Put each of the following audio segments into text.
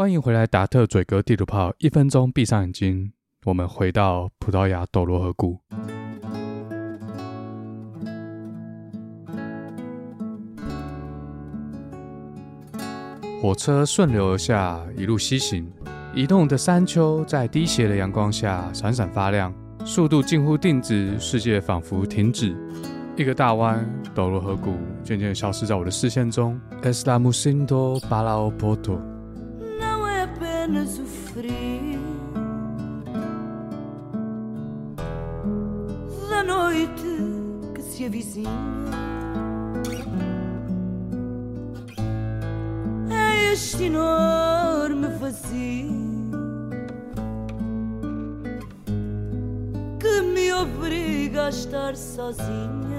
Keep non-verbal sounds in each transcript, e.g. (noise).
欢迎回来，达特嘴哥地图炮，一分钟闭上眼睛，我们回到葡萄牙斗罗河谷。火车顺流而下，一路西行，移动的山丘在低斜的阳光下闪闪发亮，速度近乎定止，世界仿佛停止。一个大弯，斗罗河谷渐渐消失在我的视线中 sdamucindo balauborto。apenas o frio da noite que se avizinha. É este enorme vazio que me obriga a estar sozinha.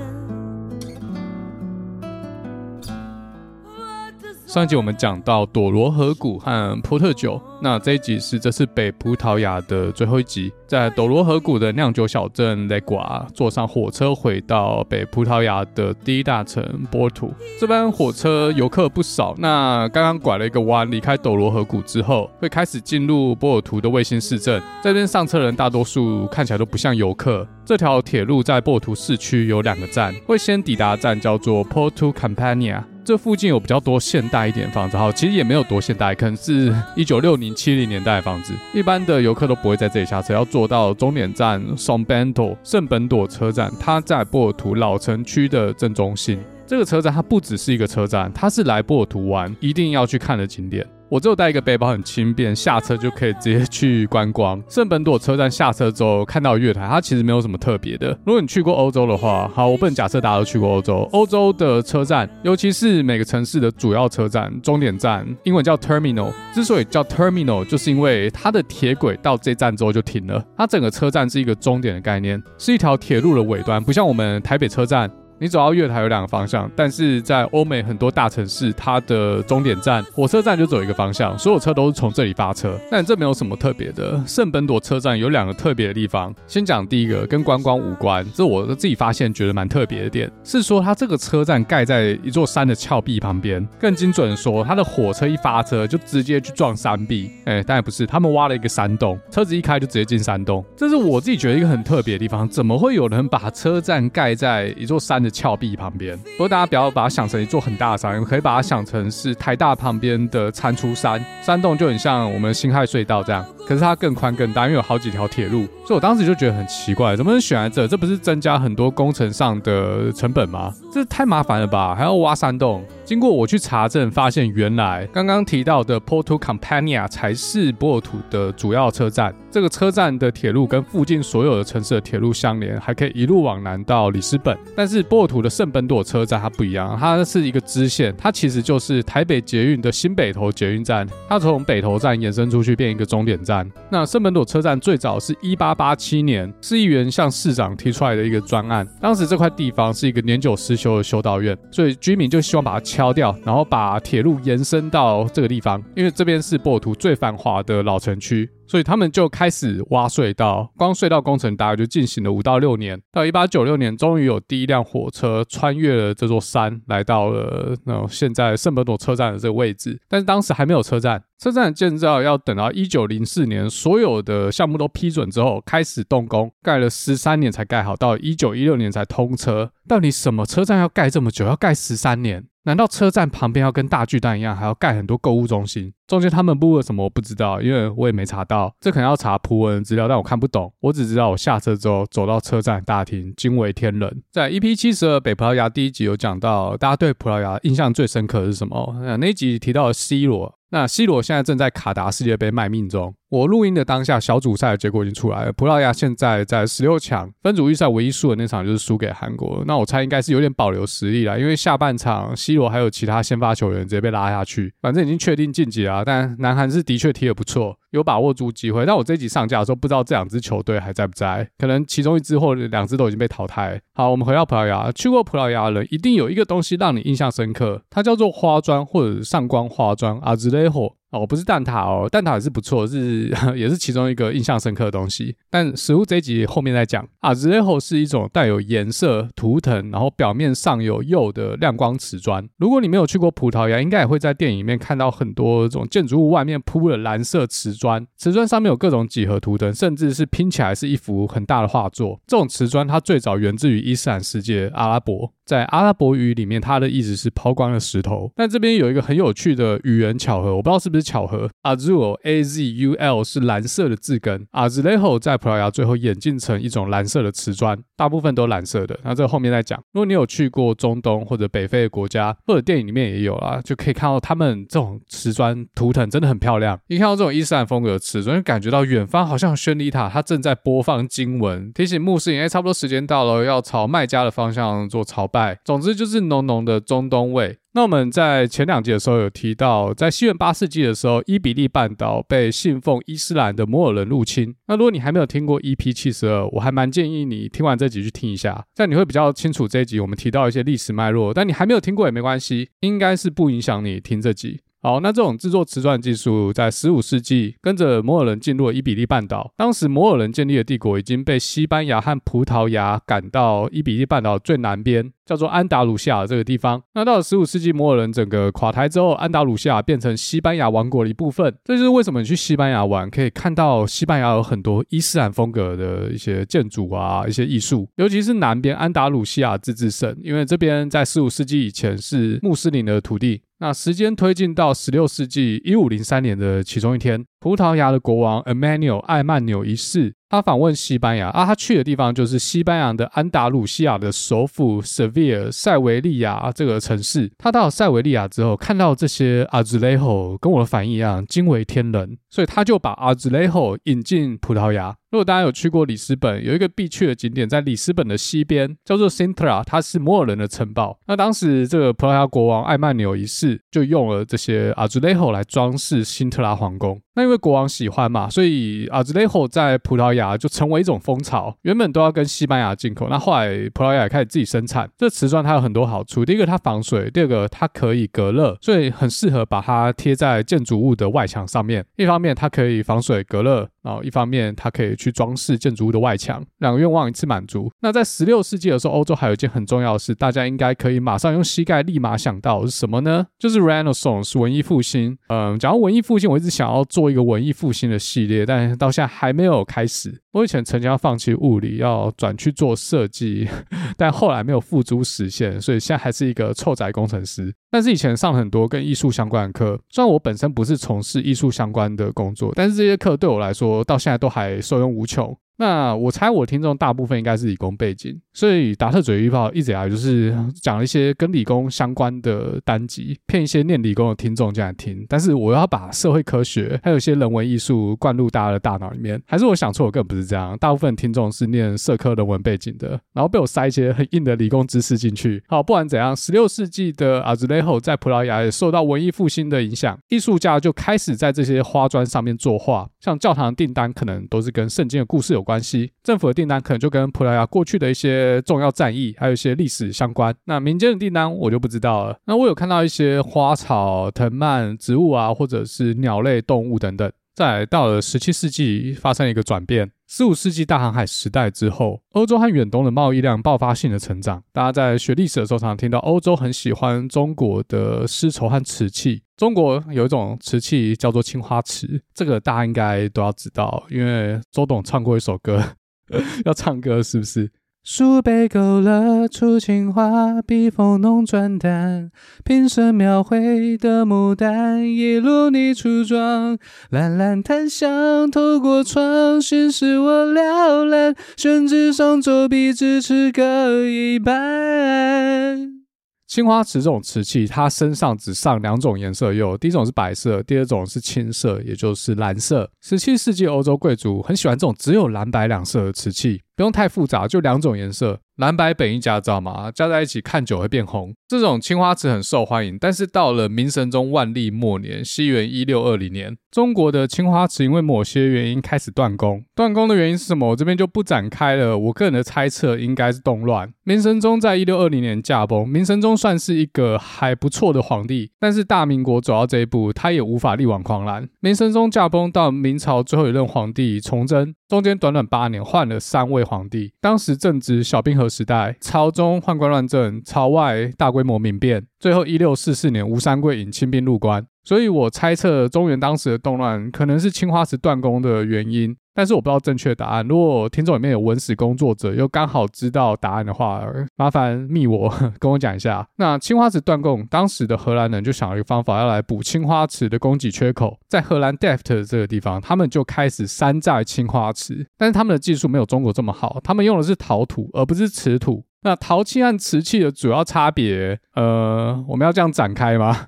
上一集我们讲到朵罗河谷和波特酒，那这一集是这次北葡萄牙的最后一集，在斗罗河谷的酿酒小镇雷瓜，坐上火车回到北葡萄牙的第一大城波图。这班火车游客不少，那刚刚拐了一个弯，离开斗罗河谷之后，会开始进入波尔图的卫星市镇。这边上车人大多数看起来都不像游客。这条铁路在波尔图市区有两个站，会先抵达站叫做 Porto Campania。这附近有比较多现代一点的房子，好，其实也没有多现代，可能是一九六零七零年代的房子。一般的游客都不会在这里下车，要坐到终点站 s o n b e n t o 圣本朵车站，它在波尔图老城区的正中心。这个车站它不只是一个车站，它是来波尔图玩一定要去看的景点。我只有带一个背包，很轻便，下车就可以直接去观光。圣本朵车站下车之后看到月台，它其实没有什么特别的。如果你去过欧洲的话，好，我不能假设大家都去过欧洲。欧洲的车站，尤其是每个城市的主要车站、终点站，英文叫 terminal。之所以叫 terminal，就是因为它的铁轨到这站之后就停了。它整个车站是一个终点的概念，是一条铁路的尾端，不像我们台北车站。你走到月台有两个方向，但是在欧美很多大城市，它的终点站火车站就走一个方向，所有车都是从这里发车。但这没有什么特别的。圣本朵车站有两个特别的地方，先讲第一个，跟观光无关，这我自己发现觉得蛮特别的点，是说它这个车站盖在一座山的峭壁旁边，更精准的说，它的火车一发车就直接去撞山壁。哎，当然不是，他们挖了一个山洞，车子一开就直接进山洞。这是我自己觉得一个很特别的地方，怎么会有人把车站盖在一座山的？峭壁旁边，不过大家不要把它想成一座很大的山，可以把它想成是台大旁边的蟾蜍山，山洞就很像我们辛亥隧道这样，可是它更宽更大，因为有好几条铁路，所以我当时就觉得很奇怪，怎么能选在这？这不是增加很多工程上的成本吗？这太麻烦了吧，还要挖山洞。经过我去查证，发现原来刚刚提到的 Porto Campania 才是波尔图的主要车站。这个车站的铁路跟附近所有的城市的铁路相连，还可以一路往南到里斯本。但是波尔图的圣本朵车站它不一样，它是一个支线，它其实就是台北捷运的新北投捷运站，它从北投站延伸出去变一个终点站。那圣本朵车站最早是一八八七年市议员向市长提出来的一个专案，当时这块地方是一个年久失修的修道院，所以居民就希望把它敲掉，然后把铁路延伸到这个地方，因为这边是波尔图最繁华的老城区。所以他们就开始挖隧道，光隧道工程大概就进行了五到六年。到一八九六年，终于有第一辆火车穿越了这座山，来到了那现在圣本朵车站的这个位置。但是当时还没有车站，车站的建造要等到一九零四年，所有的项目都批准之后开始动工，盖了十三年才盖好，到一九一六年才通车。到底什么车站要盖这么久，要盖十三年？难道车站旁边要跟大巨蛋一样，还要盖很多购物中心？中间他们布了什么我不知道，因为我也没查到。这可能要查葡文资料，但我看不懂。我只知道我下车之后走到车站大厅，惊为天人。在 EP 七十二北葡萄牙第一集有讲到，大家对葡萄牙印象最深刻的是什么？那一集提到了 C 罗。那 C 罗现在正在卡达世界杯卖命中。我录音的当下，小组赛的结果已经出来了。葡萄牙现在在十六强分组预赛，唯一输的那场就是输给韩国。那我猜应该是有点保留实力啦，因为下半场 C 罗还有其他先发球员直接被拉下去，反正已经确定晋级了。但南韩是的确踢得不错，有把握住机会。但我这一集上架的时候，不知道这两支球队还在不在，可能其中一支或者两支都已经被淘汰。好，我们回到葡萄牙，去过葡萄牙的人一定有一个东西让你印象深刻，它叫做花砖或者上光花砖啊之类最后，哦，不是蛋挞哦，蛋挞也是不错，是 (laughs) 也是其中一个印象深刻的东西。但食物这一集后面再讲。Azulejo 是一种带有颜色图腾，然后表面上有釉的亮光瓷砖。如果你没有去过葡萄牙，应该也会在电影里面看到很多这种建筑物外面铺了蓝色瓷砖，瓷砖上面有各种几何图腾，甚至是拼起来是一幅很大的画作。这种瓷砖它最早源自于伊斯兰世界阿拉伯。在阿拉伯语里面，它的意思是抛光的石头。但这边有一个很有趣的语言巧合，我不知道是不是巧合。Azul A Z U L 是蓝色的字根，Azulejo 在葡萄牙最后演进成一种蓝色的瓷砖，大部分都蓝色的。那这后面再讲。如果你有去过中东或者北非的国家，或者电影里面也有啦，就可以看到他们这种瓷砖图腾真的很漂亮。一看到这种伊斯兰风格的瓷砖，就感觉到远方好像宣礼塔，它正在播放经文，提醒穆斯林，哎，差不多时间到了，要朝麦加的方向做朝拜。总之就是浓浓的中东味。那我们在前两集的时候有提到，在西元八世纪的时候，伊比利半岛被信奉伊斯兰的摩尔人入侵。那如果你还没有听过 EP 七十二，我还蛮建议你听完这集去听一下，这样你会比较清楚这一集我们提到一些历史脉络。但你还没有听过也没关系，应该是不影响你听这集。好，那这种制作瓷砖技术在十五世纪跟着摩尔人进入了伊比利半岛。当时摩尔人建立的帝国已经被西班牙和葡萄牙赶到伊比利半岛最南边，叫做安达鲁西亚这个地方。那到了十五世纪，摩尔人整个垮台之后，安达鲁西亚变成西班牙王国的一部分。这就是为什么你去西班牙玩，可以看到西班牙有很多伊斯兰风格的一些建筑啊，一些艺术，尤其是南边安达鲁西亚自治省，因为这边在十五世纪以前是穆斯林的土地。那时间推进到十六世纪一五零三年的其中一天，葡萄牙的国王 Emmanuel 艾曼纽一世，他访问西班牙啊，他去的地方就是西班牙的安达鲁西亚的首府 Seville 塞维利亚这个城市。他到塞维利亚之后，看到这些 Azulejo，跟我的反应一样，惊为天人，所以他就把 Azulejo 引进葡萄牙。如果大家有去过里斯本，有一个必去的景点在里斯本的西边，叫做 Sintra，它是摩尔人的城堡。那当时这个葡萄牙国王艾曼纽一世就用了这些 Azulejo 来装饰辛特拉皇宫。那因为国王喜欢嘛，所以 Azulejo 在葡萄牙就成为一种风潮。原本都要跟西班牙进口，那后来葡萄牙也开始自己生产。这瓷砖它有很多好处，第一个它防水，第二个它可以隔热，所以很适合把它贴在建筑物的外墙上面。一方面它可以防水隔热，然后一方面它可以去装饰建筑物的外墙，两个愿望一次满足。那在十六世纪的时候，欧洲还有一件很重要的事，大家应该可以马上用膝盖立马想到是什么呢？就是 Renaissance 文艺复兴。嗯，讲到文艺复兴，我一直想要做一个文艺复兴的系列，但到现在还没有开始。我以前曾经要放弃物理，要转去做设计，(laughs) 但后来没有付诸实现，所以现在还是一个臭宅工程师。但是以前上很多跟艺术相关的课，虽然我本身不是从事艺术相关的工作，但是这些课对我来说到现在都还受用无穷。那我猜我听众大部分应该是理工背景，所以达特嘴预报一直以来就是讲一些跟理工相关的单集，骗一些念理工的听众进来听。但是我要把社会科学还有一些人文艺术灌入大家的大脑里面，还是我想错？我根本不是这样。大部分听众是念社科人文背景的，然后被我塞一些很硬的理工知识进去。好，不管怎样，十六世纪的 Azulejo 在葡萄牙也受到文艺复兴的影响，艺术家就开始在这些花砖上面作画，像教堂订单可能都是跟圣经的故事有关关。系，政府的订单可能就跟葡萄牙过去的一些重要战役，还有一些历史相关。那民间的订单我就不知道了。那我有看到一些花草、藤蔓、植物啊，或者是鸟类、动物等等。再到了十七世纪，发生一个转变。十五世纪大航海时代之后，欧洲和远东的贸易量爆发性的成长。大家在学历史的时候，常常听到欧洲很喜欢中国的丝绸和瓷器。中国有一种瓷器叫做青花瓷，这个大家应该都要知道，因为周董唱过一首歌，(laughs) 要唱歌是不是？数杯勾勒出青花，笔锋浓转淡，平生描绘的牡丹，一如你初妆。蓝蓝檀香透过窗，心事我了然。宣纸上走笔，咫尺各一半。青花瓷这种瓷器，它身上只上两种颜色釉，第一种是白色，第二种是青色，也就是蓝色。十七世纪欧洲贵族很喜欢这种只有蓝白两色的瓷器。不用太复杂，就两种颜色。蓝白本一家知道吗？加在一起看久会变红。这种青花瓷很受欢迎，但是到了明神宗万历末年（西元一六二零年），中国的青花瓷因为某些原因开始断供。断供的原因是什么？我这边就不展开了。我个人的猜测应该是动乱。明神宗在一六二零年驾崩。明神宗算是一个还不错的皇帝，但是大明国走到这一步，他也无法力挽狂澜。明神宗驾崩到明朝最后一任皇帝崇祯，中间短短八年换了三位皇帝。当时正值小冰河时代，朝中宦官乱政，朝外大规模民变，最后一六四四年吴三桂引清兵入关，所以我猜测中原当时的动乱可能是青花瓷断供的原因。但是我不知道正确答案。如果听众里面有文史工作者，又刚好知道答案的话，麻烦密我跟我讲一下。那青花瓷断供，当时的荷兰人就想了一个方法，要来补青花瓷的供给缺口。在荷兰 Deft 这个地方，他们就开始山寨青花瓷，但是他们的技术没有中国这么好，他们用的是陶土而不是瓷土。那陶器和瓷器的主要差别，呃，我们要这样展开吗？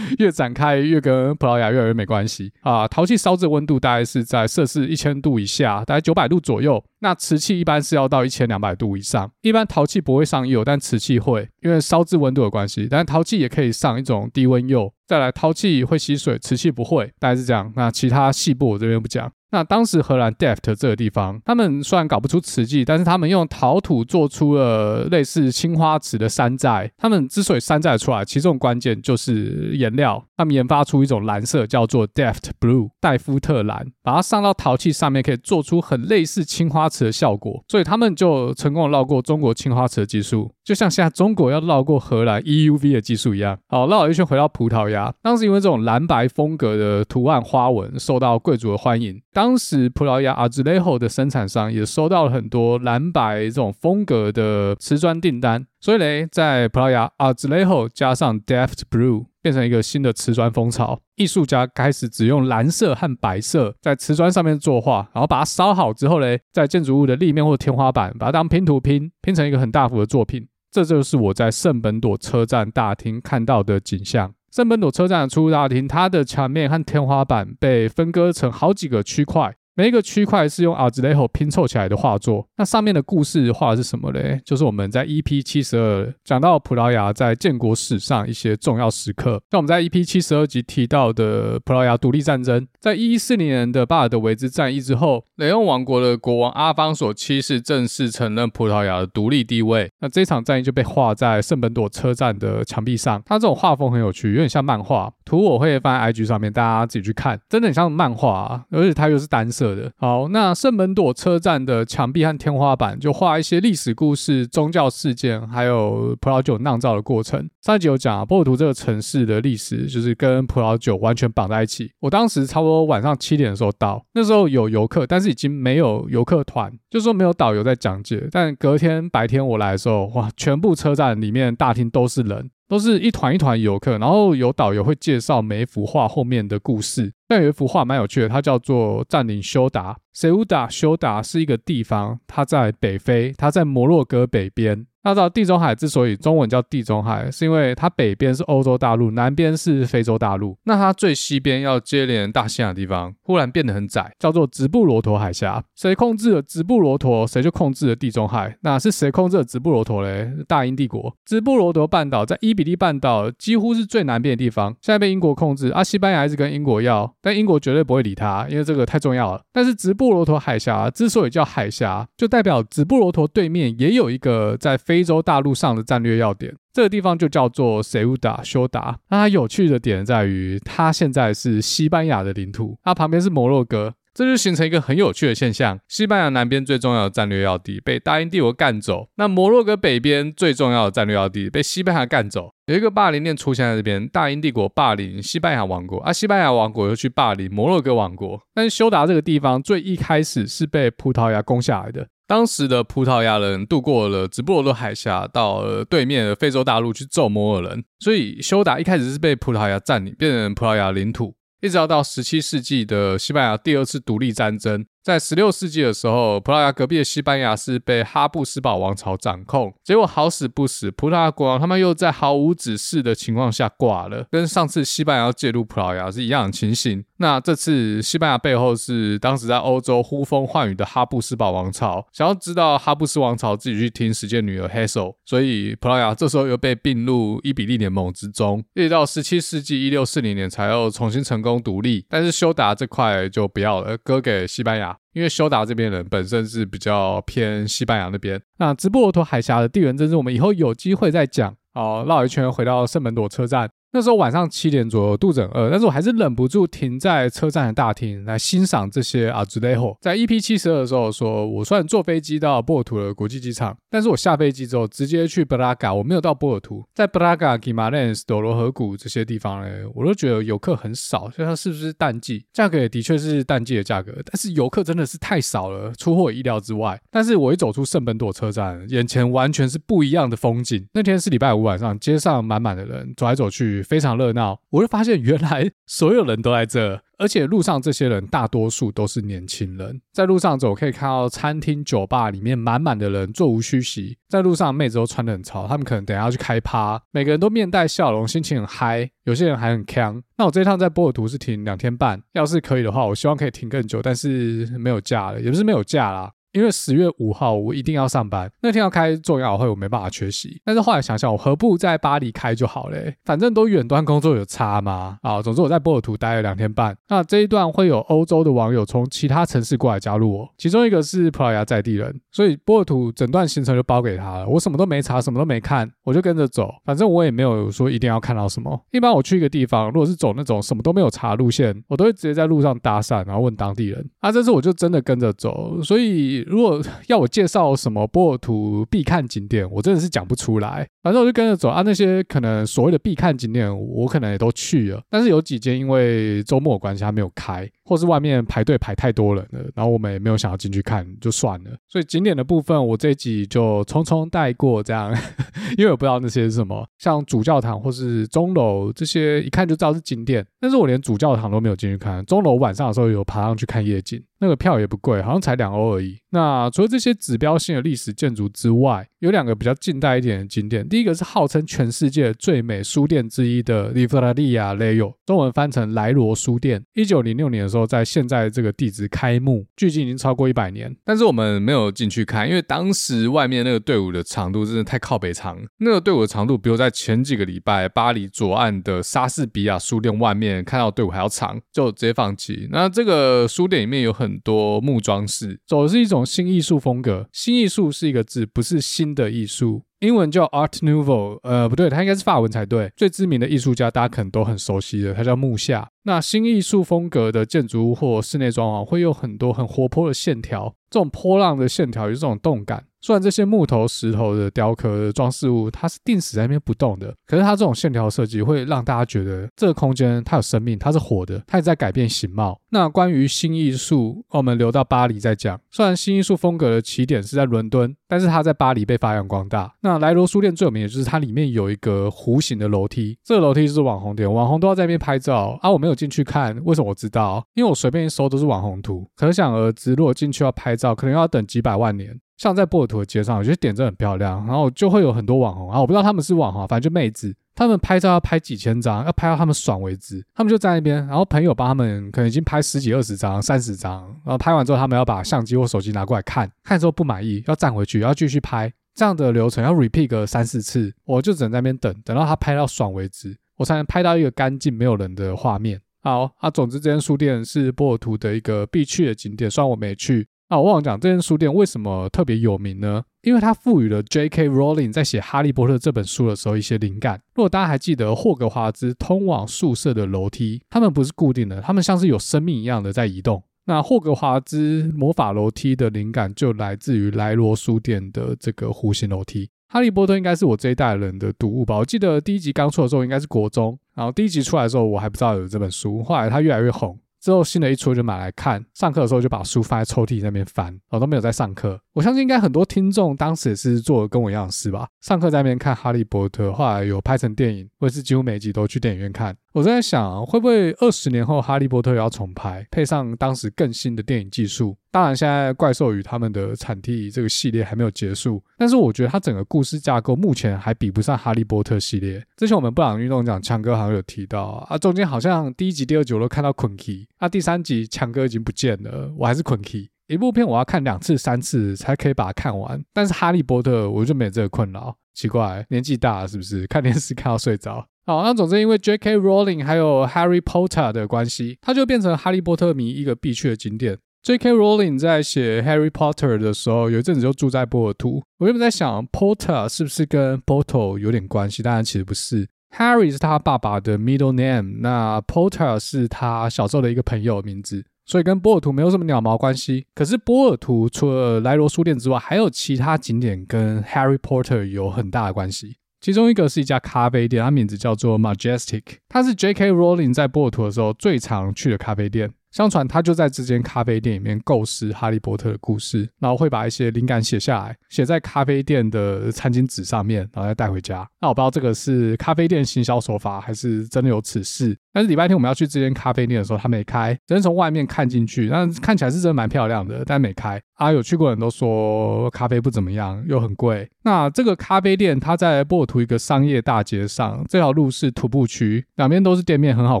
越展开越跟葡萄牙越来越没关系啊。陶器烧制温度大概是在摄氏一千度以下，大概九百度左右。那瓷器一般是要到一千两百度以上。一般陶器不会上釉，但瓷器会，因为烧制温度的关系。但陶器也可以上一种低温釉。再来，陶器会吸水，瓷器不会，大概是这样。那其他细部我这边不讲。那当时荷兰 Deft 这个地方，他们虽然搞不出瓷器，但是他们用陶土做出了类似青花瓷的山寨。他们之所以山寨出来，其中关键就是颜料。他们研发出一种蓝色，叫做 Deft Blue，戴夫特蓝，把它上到陶器上面，可以做出很类似青花瓷的效果。所以他们就成功绕过中国青花瓷的技术，就像现在中国要绕过荷兰 EUV 的技术一样。好，绕了一圈回到葡萄牙，当时因为这种蓝白风格的图案花纹受到贵族的欢迎。当时葡萄牙阿兹雷霍的生产商也收到了很多蓝白这种风格的瓷砖订单，所以嘞，在葡萄牙阿兹雷霍加上 Deft Blue，变成一个新的瓷砖风潮。艺术家开始只用蓝色和白色在瓷砖上面作画，然后把它烧好之后嘞，在建筑物的立面或天花板把它当拼图拼，拼成一个很大幅的作品。这就是我在圣本多车站大厅看到的景象。圣本多车站的出入大厅，它的墙面和天花板被分割成好几个区块。每一个区块是用阿兹雷霍拼凑起来的画作，那上面的故事画的是什么嘞？就是我们在 EP 七十二讲到葡萄牙在建国史上一些重要时刻。那我们在 EP 七十二集提到的葡萄牙独立战争，在一一四零年的巴尔德维兹战役之后，雷翁王国的国王阿方索七世正式承认葡萄牙的独立地位。那这场战役就被画在圣本朵车站的墙壁上。它这种画风很有趣，有点像漫画。图我会放在 IG 上面，大家自己去看，真的很像漫画啊，而且它又是单色。色的。好，那圣门朵车站的墙壁和天花板就画一些历史故事、宗教事件，还有葡萄酒酿造的过程。上一集有讲啊，波尔图这个城市的历史就是跟葡萄酒完全绑在一起。我当时差不多晚上七点的时候到，那时候有游客，但是已经没有游客团，就说没有导游在讲解。但隔天白天我来的时候，哇，全部车站里面大厅都是人。都是一团一团游客，然后有导游会介绍每一幅画后面的故事。但有一幅画蛮有趣的，它叫做占领修达。塞乌达修达是一个地方，它在北非，它在摩洛哥北边。那知道地中海之所以中文叫地中海，是因为它北边是欧洲大陆，南边是非洲大陆。那它最西边要接连大西洋的地方，忽然变得很窄，叫做直布罗陀海峡。谁控制了直布罗陀，谁就控制了地中海。那是谁控制了直布罗陀嘞？大英帝国。直布罗陀半岛在伊比利半岛几乎是最南边的地方，现在被英国控制。啊，西班牙一直跟英国要，但英国绝对不会理他，因为这个太重要了。但是直布罗陀海峡？之所以叫海峡，就代表直布罗陀对面也有一个在非。非洲大陆上的战略要点，这个地方就叫做塞乌达休达。那它有趣的点在于，它现在是西班牙的领土，它旁边是摩洛哥，这就形成一个很有趣的现象：西班牙南边最重要的战略要地被大英帝国干走，那摩洛哥北边最重要的战略要地被西班牙干走。有一个霸凌链出现在这边，大英帝国霸凌西班牙王国，啊，西班牙王国又去霸凌摩洛哥王国。但是休达这个地方最一开始是被葡萄牙攻下来的。当时的葡萄牙人渡过了直布罗陀海峡，到了对面的非洲大陆去揍摩尔人，所以休达一开始是被葡萄牙占领，变成葡萄牙领土。一直要到十七世纪的西班牙第二次独立战争，在十六世纪的时候，葡萄牙隔壁的西班牙是被哈布斯堡王朝掌控。结果好死不死，葡萄牙国王他们又在毫无指示的情况下挂了，跟上次西班牙要介入葡萄牙是一样的情形。那这次西班牙背后是当时在欧洲呼风唤雨的哈布斯堡王朝，想要知道哈布斯王朝自己去听实践女儿 Hazel，所以葡萄牙这时候又被并入伊比利联盟之中。一直到十七世纪一六四零年才又重新成功独立，但是休达这块就不要了，割给西班牙。因为修达这边人本身是比较偏西班牙那边。那直布罗陀海峡的地缘政治，我们以后有机会再讲。好，绕一圈回到圣门朵车站。那时候晚上七点左右，肚子很饿，但是我还是忍不住停在车站的大厅来欣赏这些阿兹雷霍。在 EP 七十二的时候说，我虽然坐飞机到波尔图的国际机场，但是我下飞机之后直接去布拉加，我没有到波尔图。在布拉加、吉马雷斯、多罗河谷这些地方呢，我都觉得游客很少，所以它是不是淡季？价格也的确是淡季的价格，但是游客真的是太少了，出乎我意料之外。但是我一走出圣本朵车站，眼前完全是不一样的风景。那天是礼拜五晚上，街上满满的人，走来走去，非常热闹。我就发现，原来所有人都在这，而且路上这些人大多数都是年轻人。在路上走，可以看到餐厅、酒吧里面满满的人，座无虚席。在路上，妹子都穿得很潮，他们可能等下要去开趴，每个人都面带笑容，心情很嗨。有些人还很锵。那我这一趟在波尔图是停两天半，要是可以的话，我希望可以停更久，但是没有假了，也不是没有假啦。因为十月五号我一定要上班，那天要开重要会，我没办法缺席。但是后来想想，我何不在巴黎开就好嘞？反正都远端工作有差嘛。啊，总之我在波尔图待了两天半。那这一段会有欧洲的网友从其他城市过来加入我，其中一个是葡萄牙在地人，所以波尔图整段行程就包给他了。我什么都没查，什么都没看，我就跟着走。反正我也没有说一定要看到什么。一般我去一个地方，如果是走那种什么都没有查路线，我都会直接在路上搭讪，然后问当地人。啊，这次我就真的跟着走，所以如果要我介绍什么波尔图必看景点，我真的是讲不出来。反正我就跟着走啊，那些可能所谓的必看景点，我可能也都去了。但是有几间因为周末关系，还没有开，或是外面排队排太多人了，然后我们也没有想要进去看，就算了。所以景点的部分，我这集就匆匆带过，这样，(laughs) 因为我不知道那些是什么，像主教堂或是钟楼这些，一看就知道是景点。但是我连主教堂都没有进去看，钟楼晚上的时候有爬上去看夜景。那个票也不贵，好像才两欧而已。那除了这些指标性的历史建筑之外，有两个比较近代一点的景点。第一个是号称全世界最美书店之一的 Livraria Leo，中文翻成莱罗书店。一九零六年的时候，在现在这个地址开幕，距今已经超过一百年。但是我们没有进去看，因为当时外面那个队伍的长度真的太靠北长。那个队伍的长度，比如在前几个礼拜巴黎左岸的莎士比亚书店外面看到队伍还要长，就直接放弃。那这个书店里面有很多木装饰，走的是一种新艺术风格。新艺术是一个字，不是新的艺术。英文叫 Art Nouveau，呃，不对，它应该是法文才对。最知名的艺术家，大家可能都很熟悉的，他叫木下。那新艺术风格的建筑物或室内装潢，会有很多很活泼的线条，这种波浪的线条有这种动感。虽然这些木头、石头的雕刻的装饰物，它是定死在那边不动的，可是它这种线条设计会让大家觉得这个空间它有生命，它是活的，它也在改变形貌。那关于新艺术，我们留到巴黎再讲。虽然新艺术风格的起点是在伦敦，但是它在巴黎被发扬光大。那莱罗书店最有名的就是它里面有一个弧形的楼梯，这个楼梯是网红点，网红都要在那边拍照啊。我没有进去看，为什么我知道？因为我随便一搜都是网红图，可想而知，如果进去要拍照，可能要等几百万年。像在波尔图的街上，有些点真的很漂亮，然后就会有很多网红啊，我不知道他们是网红，反正就妹子，他们拍照要拍几千张，要拍到他们爽为止，他们就在那边，然后朋友帮他们可能已经拍十几二十张、三十张，然后拍完之后，他们要把相机或手机拿过来看，看之后不满意要站回去，要继续拍，这样的流程要 repeat 个三四次，我就只能在那边等，等到他拍到爽为止，我才能拍到一个干净没有人的画面。好啊，总之这间书店是波尔图的一个必去的景点，虽然我没去。啊，我忘了讲，这间书店为什么特别有名呢？因为它赋予了 J.K. Rowling 在写《哈利波特》这本书的时候一些灵感。如果大家还记得霍格华兹通往宿舍的楼梯，它们不是固定的，它们像是有生命一样的在移动。那霍格华兹魔法楼梯的灵感就来自于莱罗书店的这个弧形楼梯。《哈利波特》应该是我这一代人的读物吧？我记得第一集刚出的时候应该是国中，然后第一集出来的时候我还不知道有这本书，后来它越来越红。之后新的一出就买来看，上课的时候就把书放在抽屉那边翻，我都没有在上课。我相信应该很多听众当时也是做跟我一样的事吧，上课在那边看《哈利波特》，后来有拍成电影，或者是几乎每集都去电影院看。我在想，会不会二十年后《哈利波特》要重拍，配上当时更新的电影技术？当然，现在《怪兽与他们的产地》这个系列还没有结束，但是我觉得它整个故事架构目前还比不上《哈利波特》系列。之前我们布朗运动讲，强哥好像有提到啊，中间好像第一集、第二集我都看到捆 key，啊，第三集强哥已经不见了，我还是捆 key。一部片我要看两次、三次才可以把它看完，但是《哈利波特》我就没有这个困扰。奇怪，年纪大了是不是？看电视看到睡着。好，那总之因为 J.K. Rowling 还有 Harry Potter 的关系，它就变成哈利波特迷一个必去的景点。J.K. Rowling 在写 Harry Potter 的时候，有一阵子就住在波尔图。我原本在想，Potter 是不是跟 Bottle 有点关系？当然其实不是。Harry 是他爸爸的 middle name，那 Potter 是他小时候的一个朋友名字，所以跟波尔图没有什么鸟毛关系。可是波尔图除了莱罗书店之外，还有其他景点跟 Harry Potter 有很大的关系。其中一个是一家咖啡店，它名字叫做 Majestic，它是 J.K. Rowling 在波尔图的时候最常去的咖啡店。相传他就在这间咖啡店里面构思哈利波特的故事，然后会把一些灵感写下来，写在咖啡店的餐巾纸上面，然后再带回家。那我不知道这个是咖啡店行销手法，还是真的有此事。但是礼拜天我们要去这间咖啡店的时候，它没开，只能从外面看进去。但看起来是真的蛮漂亮的，但没开。啊，有去过的人都说咖啡不怎么样，又很贵。那这个咖啡店它在波尔图一个商业大街上，这条路是徒步区，两边都是店面，很好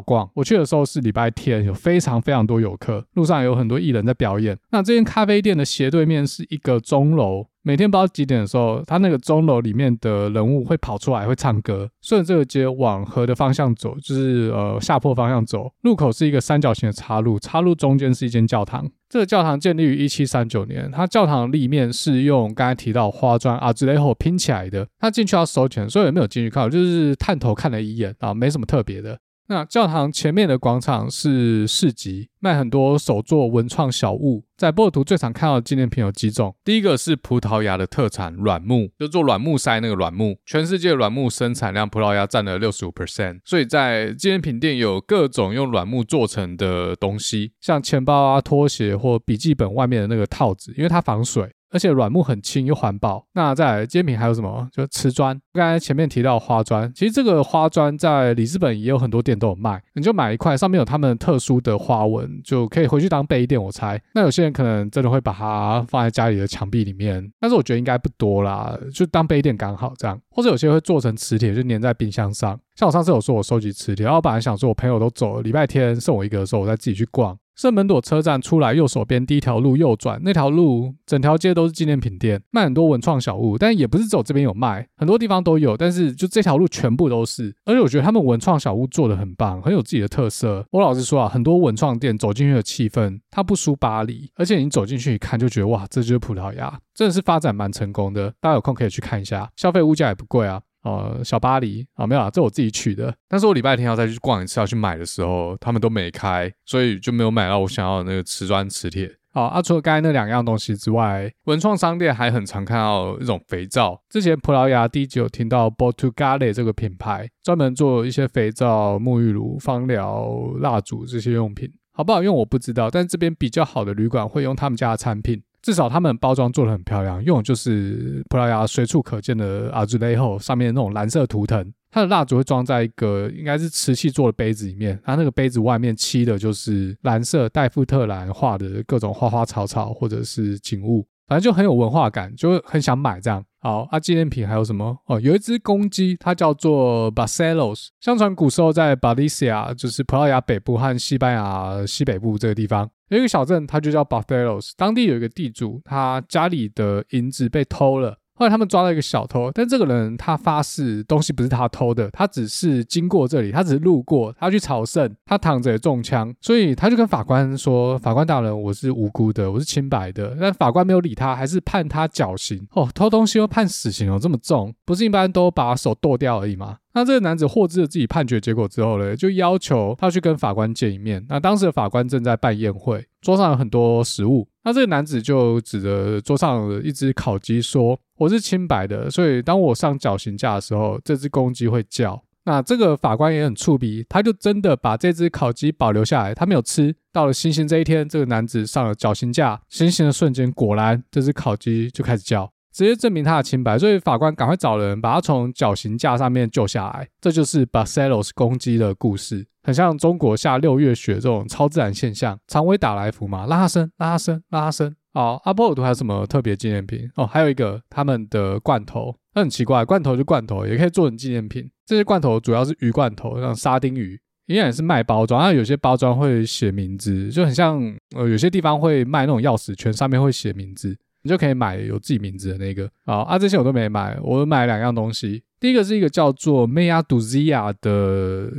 逛。我去的时候是礼拜天，有非常非常多游客，路上有很多艺人在表演。那这间咖啡店的斜对面是一个钟楼。每天不知道几点的时候，他那个钟楼里面的人物会跑出来，会唱歌。顺着这个街往河的方向走，就是呃下坡方向走。路口是一个三角形的岔路，岔路中间是一间教堂。这个教堂建立于一七三九年，它教堂立面是用刚才提到花砖啊之类后拼起来的。它进去要收钱，所以也没有进去看，就是探头看了一眼啊，没什么特别的。那教堂前面的广场是市集，卖很多手作文创小物。在波尔图最常看到的纪念品有几种，第一个是葡萄牙的特产软木，就做软木塞那个软木，全世界软木生产量葡萄牙占了六十五 percent，所以在纪念品店有各种用软木做成的东西，像钱包啊、拖鞋或笔记本外面的那个套子，因为它防水。而且软木很轻又环保。那再来纪念品还有什么？就瓷砖。刚才前面提到花砖，其实这个花砖在里斯本也有很多店都有卖。你就买一块，上面有他们特殊的花纹，就可以回去当杯垫。我猜。那有些人可能真的会把它放在家里的墙壁里面，但是我觉得应该不多啦，就当杯垫刚好这样。或者有些会做成磁铁，就粘在冰箱上。像我上次有说我收集磁铁，然后本来想说我朋友都走了，礼拜天送我一个的时候，我再自己去逛。圣门朵车站出来右手边第一条路右转，那条路整条街都是纪念品店，卖很多文创小物，但也不是只有这边有卖，很多地方都有，但是就这条路全部都是。而且我觉得他们文创小物做的很棒，很有自己的特色。我老实说啊，很多文创店走进去的气氛，它不输巴黎，而且你走进去一看就觉得哇，这就是葡萄牙，真的是发展蛮成功的。大家有空可以去看一下，消费物价也不贵啊。呃，小巴黎啊，没有啊，这我自己取的。但是我礼拜天要再去逛一次，要去买的时候，他们都没开，所以就没有买到我想要的那个瓷砖磁铁。好啊，除了刚才那两样东西之外，文创商店还很常看到一种肥皂。之前葡萄牙第一集有听到 b o t u g a l e 这个品牌，专门做一些肥皂、沐浴乳、芳疗、蜡烛这些用品，好不好用我不知道，但这边比较好的旅馆会用他们家的产品。至少他们包装做得很漂亮，用的就是葡萄牙随处可见的阿兹雷后上面那种蓝色图腾。它的蜡烛会装在一个应该是瓷器做的杯子里面，它那个杯子外面漆的就是蓝色戴夫特兰画的各种花花草草或者是景物，反正就很有文化感，就很想买这样。好，啊，纪念品还有什么？哦，有一只公鸡，它叫做 Barcelos，相传古时候在巴利西亚，就是葡萄牙北部和西班牙西北部这个地方。有一个小镇，它就叫 Barcelos。当地有一个地主，他家里的银子被偷了。后来他们抓到一个小偷，但这个人他发誓东西不是他偷的，他只是经过这里，他只是路过，他去朝圣，他躺着也中枪，所以他就跟法官说：“法官大人，我是无辜的，我是清白的。”但法官没有理他，还是判他绞刑。哦，偷东西又判死刑哦，这么重，不是一般都把手剁掉而已吗？那这个男子获知了自己判决结果之后呢，就要求他去跟法官见一面。那当时的法官正在办宴会，桌上有很多食物。那这个男子就指着桌上的一只烤鸡说：“我是清白的，所以当我上绞刑架的时候，这只公鸡会叫。”那这个法官也很触鼻，他就真的把这只烤鸡保留下来，他没有吃。到了行刑这一天，这个男子上了绞刑架，行刑的瞬间，果然这只烤鸡就开始叫。直接证明他的清白，所以法官赶快找人把他从绞刑架上面救下来。这就是 Barcelos 攻击的故事，很像中国下六月雪这种超自然现象。常威打来福嘛，拉伸拉伸拉伸。哦，阿波尔图还有什么特别纪念品？哦，还有一个他们的罐头，那很奇怪，罐头就罐头，也可以做成纪念品。这些罐头主要是鱼罐头，像沙丁鱼，应该也是卖包装。然后有些包装会写名字，就很像呃，有些地方会卖那种钥匙圈，上面会写名字。你就可以买有自己名字的那个，好啊，这些我都没买，我买两样东西。第一个是一个叫做 Maya Dúzia 的，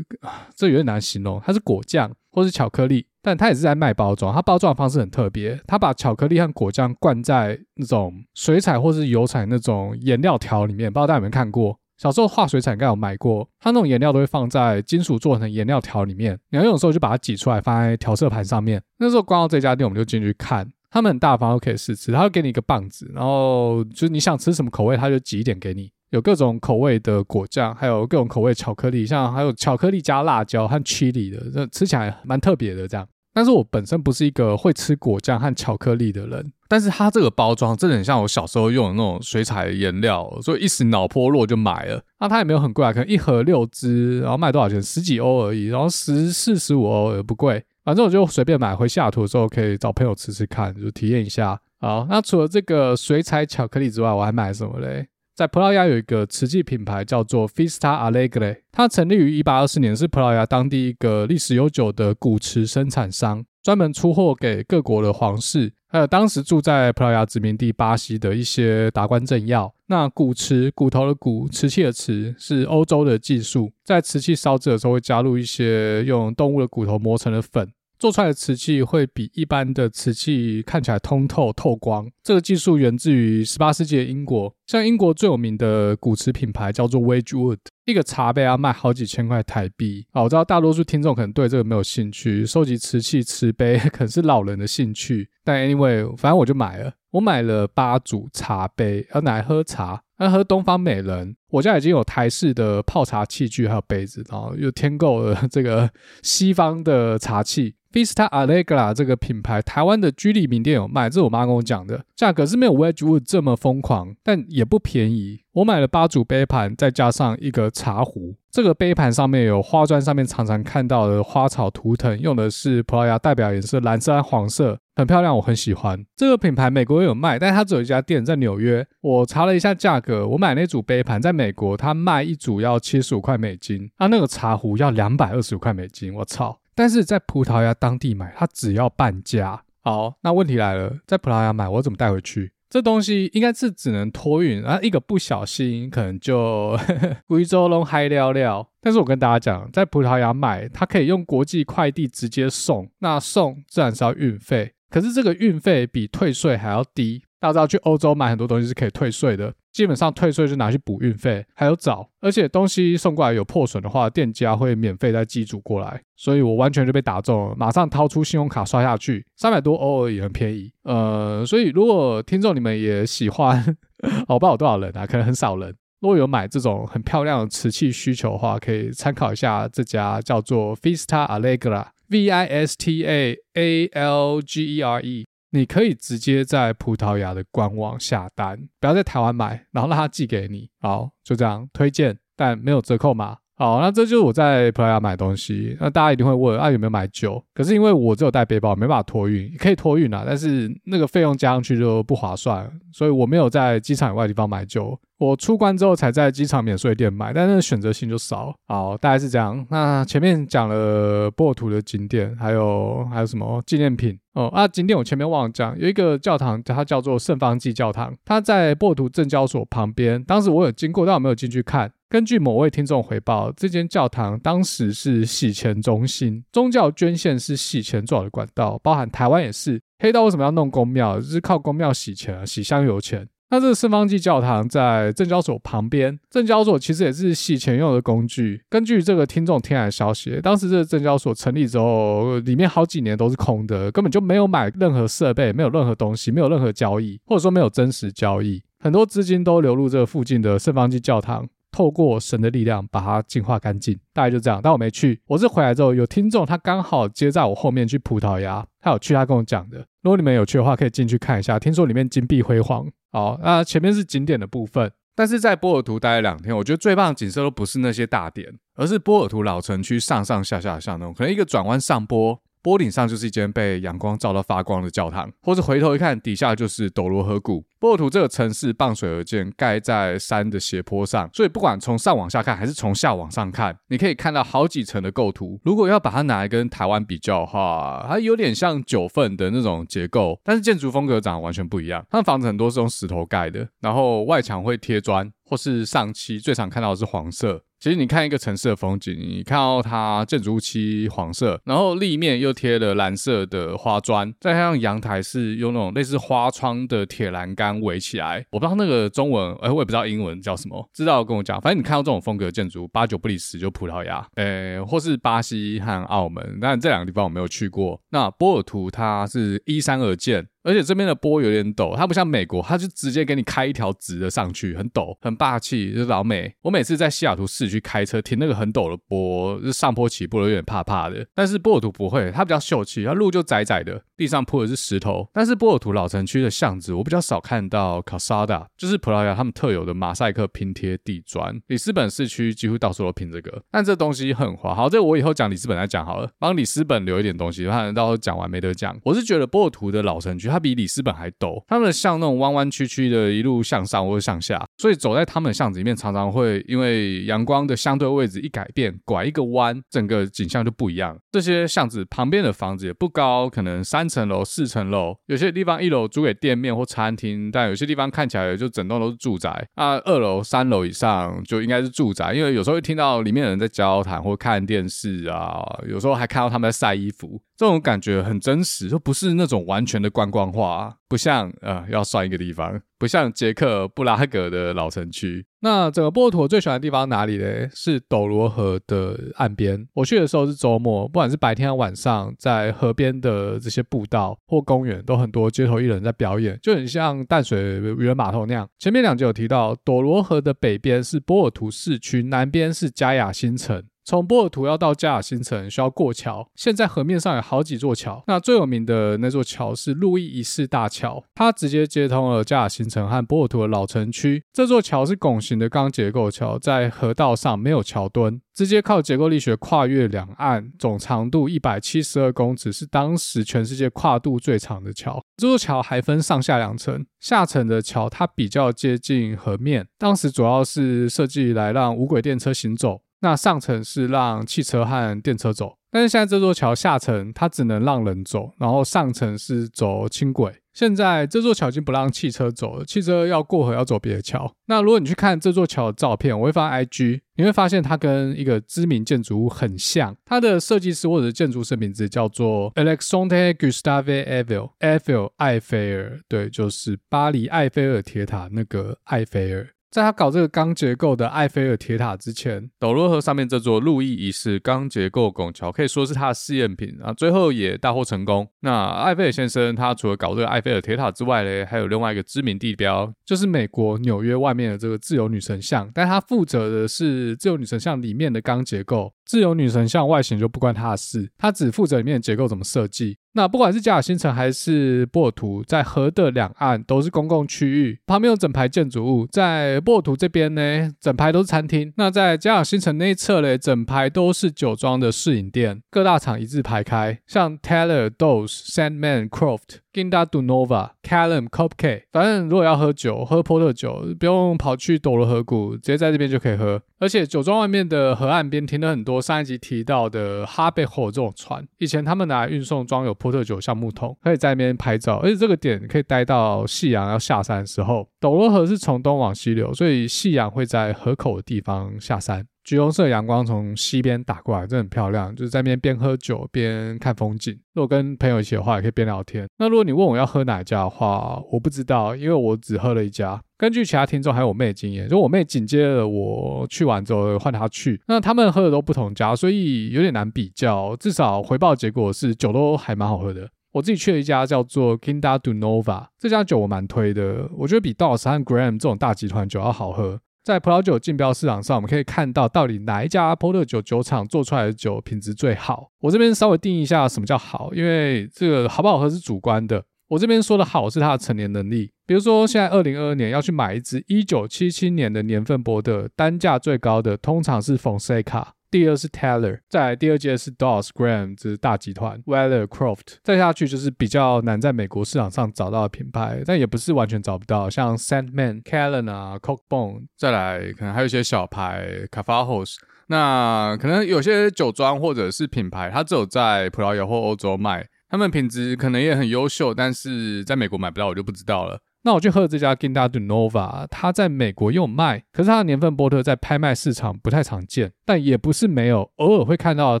这有点难形容，它是果酱或是巧克力，但它也是在卖包装。它包装的方式很特别，它把巧克力和果酱灌在那种水彩或是油彩那种颜料条里面，不知道大家有没有看过？小时候画水彩应该有买过，它那种颜料都会放在金属做成颜料条里面，你要用的时候就把它挤出来放在调色盘上面。那时候逛到这家店，我们就进去看。他们很大方，都可以试吃。他会给你一个棒子，然后就是你想吃什么口味，他就挤一点给你。有各种口味的果酱，还有各种口味巧克力，像还有巧克力加辣椒和 chili 的，这吃起来蛮特别的。这样，但是我本身不是一个会吃果酱和巧克力的人。但是它这个包装真的很像我小时候用的那种水彩颜料，所以一时脑波落就买了。那它也没有很贵啊，可能一盒六支，然后卖多少钱？十几欧而已，然后十四十五欧也不贵。反正我就随便买，回西雅图的时候可以找朋友吃吃看，就体验一下。好，那除了这个水彩巧克力之外，我还买什么嘞？在葡萄牙有一个瓷器品牌叫做 Fista Alegre，它成立于一八二四年，是葡萄牙当地一个历史悠久的古瓷生产商，专门出货给各国的皇室。还有当时住在葡萄牙殖民地巴西的一些达官政要，那骨瓷，骨头的骨，瓷器的瓷，是欧洲的技术，在瓷器烧制的时候会加入一些用动物的骨头磨成的粉。做出来的瓷器会比一般的瓷器看起来通透透光。这个技术源自于十八世纪的英国，像英国最有名的骨瓷品牌叫做 Wedgwood，一个茶杯要卖好几千块台币。啊，我知道大多数听众可能对这个没有兴趣，收集瓷器瓷杯 (laughs) 可能是老人的兴趣。但 anyway，反正我就买了，我买了八组茶杯，要拿来喝茶，要喝东方美人。我家已经有台式的泡茶器具，还有杯子，然后又添购了这个西方的茶器。Vista Allegra 这个品牌，台湾的居里名店有卖，这是我妈跟我讲的。价格是没有 Wedgwood 这么疯狂，但也不便宜。我买了八组杯盘，再加上一个茶壶。这个杯盘上面有花砖，上面常常看到的花草图腾，用的是葡萄牙代表颜色蓝色和黄色，很漂亮，我很喜欢。这个品牌美国也有卖，但它只有一家店在纽约。我查了一下价格，我买那组杯盘在美国，它卖一组要七十五块美金，啊，那个茶壶要两百二十五块美金，我操！但是在葡萄牙当地买，它只要半价。好，那问题来了，在葡萄牙买，我怎么带回去？这东西应该是只能托运，然后一个不小心可能就 (laughs) 贵州弄嗨了了。但是我跟大家讲，在葡萄牙买，它可以用国际快递直接送，那送自然是要运费，可是这个运费比退税还要低。大家知道去欧洲买很多东西是可以退税的，基本上退税就拿去补运费，还有找，而且东西送过来有破损的话，店家会免费再寄组过来，所以我完全就被打中了，马上掏出信用卡刷下去，三百多欧而已，很便宜。呃，所以如果听众你们也喜欢，(laughs) 我不知道有多少人啊，可能很少人。如果有买这种很漂亮的瓷器需求的话，可以参考一下这家叫做 Vista Alegre，V I S T A A L G E R E。你可以直接在葡萄牙的官网下单，不要在台湾买，然后让他寄给你。好，就这样推荐，但没有折扣码。好，那这就是我在葡萄牙买东西。那大家一定会问啊，有没有买酒？可是因为我只有带背包，没办法托运，可以托运啊，但是那个费用加上去就不划算，所以我没有在机场以外地方买酒。我出关之后才在机场免税店买，但是选择性就少。好，大概是这样。那前面讲了波尔图的景点，还有还有什么纪念品哦？啊，景点我前面忘了讲，有一个教堂，它叫做圣方济教堂，它在波尔图证交所旁边。当时我有经过，但我没有进去看。根据某位听众回报，这间教堂当时是洗钱中心，宗教捐献是洗钱最好的管道，包含台湾也是。黑道为什么要弄公庙？就是靠公庙洗钱啊，洗香油钱。那这个圣方济教堂在证交所旁边，证交所其实也是洗钱用的工具。根据这个听众听来消息，当时这个证交所成立之后，里面好几年都是空的，根本就没有买任何设备，没有任何东西，没有任何交易，或者说没有真实交易，很多资金都流入这个附近的圣方济教堂。透过神的力量把它净化干净，大概就这样。但我没去，我是回来之后有听众，他刚好接在我后面去葡萄牙，他有去，他跟我讲的。如果你们有去的话，可以进去看一下。听说里面金碧辉煌，好，那前面是景点的部分，但是在波尔图待了两天，我觉得最棒的景色都不是那些大点，而是波尔图老城区上上下下的巷弄，可能一个转弯上坡。坡顶上就是一间被阳光照到发光的教堂，或者回头一看，底下就是斗罗河谷。波尔图这个城市傍水而建，盖在山的斜坡上，所以不管从上往下看，还是从下往上看，你可以看到好几层的构图。如果要把它拿来跟台湾比较的话，它有点像九份的那种结构，但是建筑风格长得完全不一样。它的房子很多是用石头盖的，然后外墙会贴砖或是上漆，最常看到的是黄色。其实你看一个城市的风景，你看到它建筑物漆黄色，然后立面又贴了蓝色的花砖，再加上阳台是用那种类似花窗的铁栏杆围起来。我不知道那个中文，哎，我也不知道英文叫什么，知道跟我讲。反正你看到这种风格的建筑，八九不离十就葡萄牙，(laughs) 诶，或是巴西和澳门。但这两个地方我没有去过。那波尔图它是依山而建。而且这边的坡有点陡，它不像美国，它就直接给你开一条直的上去，很陡，很霸气，就老美。我每次在西雅图市区开车停那个很陡的坡，就上坡起步有点怕怕的。但是波尔图不会，它比较秀气，它路就窄窄的，地上铺的是石头。但是波尔图老城区的巷子，我比较少看到 casada，就是葡萄牙他们特有的马赛克拼贴地砖。里斯本市区几乎到处都拼这个，但这东西很滑。好，这我以后讲里斯本再讲好了，帮里斯本留一点东西，不然到时候讲完没得讲。我是觉得波尔图的老城区。它比里斯本还陡，他们的巷弄弯弯曲曲的，一路向上或者向下，所以走在他们的巷子里面，常常会因为阳光的相对位置一改变，拐一个弯，整个景象就不一样。这些巷子旁边的房子也不高，可能三层楼、四层楼，有些地方一楼租给店面或餐厅，但有些地方看起来就整栋都是住宅。啊，二楼、三楼以上就应该是住宅，因为有时候会听到里面的人在交谈或看电视啊，有时候还看到他们在晒衣服。这种感觉很真实，就不是那种完全的观光化，不像呃要算一个地方，不像捷克布拉格的老城区。那整个波尔图最喜欢的地方哪里呢？是斗罗河的岸边。我去的时候是周末，不管是白天还是晚上，在河边的这些步道或公园，都很多街头艺人在表演，就很像淡水渔人码头那样。前面两集有提到，斗罗河的北边是波尔图市区，南边是嘉雅新城。从波尔图要到嘉雅新城需要过桥，现在河面上有好几座桥。那最有名的那座桥是路易一世大桥，它直接接通了嘉雅新城和波尔图的老城区。这座桥是拱形的钢结构桥，在河道上没有桥墩，直接靠结构力学跨越两岸，总长度一百七十二公尺，是当时全世界跨度最长的桥。这座桥还分上下两层，下层的桥它比较接近河面，当时主要是设计来让无轨电车行走。那上层是让汽车和电车走，但是现在这座桥下层它只能让人走，然后上层是走轻轨。现在这座桥已经不让汽车走了，汽车要过河要走别的桥。那如果你去看这座桥的照片，我会发 IG，你会发现它跟一个知名建筑物很像。它的设计师或者建筑师名字叫做 Alexandre Gustave Eiffel，Eiffel 艾菲尔，对，就是巴黎埃菲尔铁塔那个艾菲尔。在他搞这个钢结构的埃菲尔铁塔之前，斗罗河上面这座路易一世钢结构拱桥可以说是他的试验品啊，最后也大获成功。那埃菲尔先生他除了搞这个埃菲尔铁塔之外呢，还有另外一个知名地标，就是美国纽约外面的这个自由女神像，但他负责的是自由女神像里面的钢结构。自由女神像外形就不关他的事，他只负责里面的结构怎么设计。那不管是嘉雅新城还是波尔图，在河的两岸都是公共区域，旁边有整排建筑物。在波尔图这边呢，整排都是餐厅。那在嘉雅新城那一侧嘞，整排都是酒庄的试饮店，各大厂一字排开，像 Teller、Dose、Sandman、Croft。Gin da Dunova,、Callum、Copke，反正如果要喝酒，喝波特酒，不用跑去斗罗河谷，直接在这边就可以喝。而且酒庄外面的河岸边停了很多上一集提到的哈贝火这种船，以前他们拿来运送装有波特酒橡木桶，可以在那边拍照。而且这个点可以待到夕阳要下山的时候。斗罗河是从东往西流，所以夕阳会在河口的地方下山。橘红色阳光从西边打过来，真的很漂亮。就是在那边边喝酒边看风景。如果跟朋友一起的话，也可以边聊天。那如果你问我要喝哪一家的话，我不知道，因为我只喝了一家。根据其他听众还有我妹的经验，就我妹紧接着我去完之后换她去，那他们喝的都不同家，所以有点难比较。至少回报结果是酒都还蛮好喝的。我自己去了一家叫做 Kinda do Nova，这家酒我蛮推的，我觉得比 Dos 和 Graham 这种大集团酒要好喝。在葡萄酒竞标市场上，我们可以看到到底哪一家波特酒酒厂做出来的酒品质最好。我这边稍微定一下什么叫好，因为这个好不好喝是主观的。我这边说的好是它的陈年能力，比如说现在二零二二年要去买一支一九七七年的年份波特，单价最高的通常是 Fonseca，第二是 Teller，再来第二届是 Doss Graham，这是大集团 Weller Croft，再下去就是比较难在美国市场上找到的品牌，但也不是完全找不到，像 Sandman、Callen 啊、Cockbone，再来可能还有一些小牌，Cafahos 那可能有些酒庄或者是品牌，它只有在葡萄牙或欧洲卖。他们品质可能也很优秀，但是在美国买不到，我就不知道了。那我去喝这家 Quinta de Nova，它在美国也有卖，可是它的年份波特在拍卖市场不太常见，但也不是没有，偶尔会看到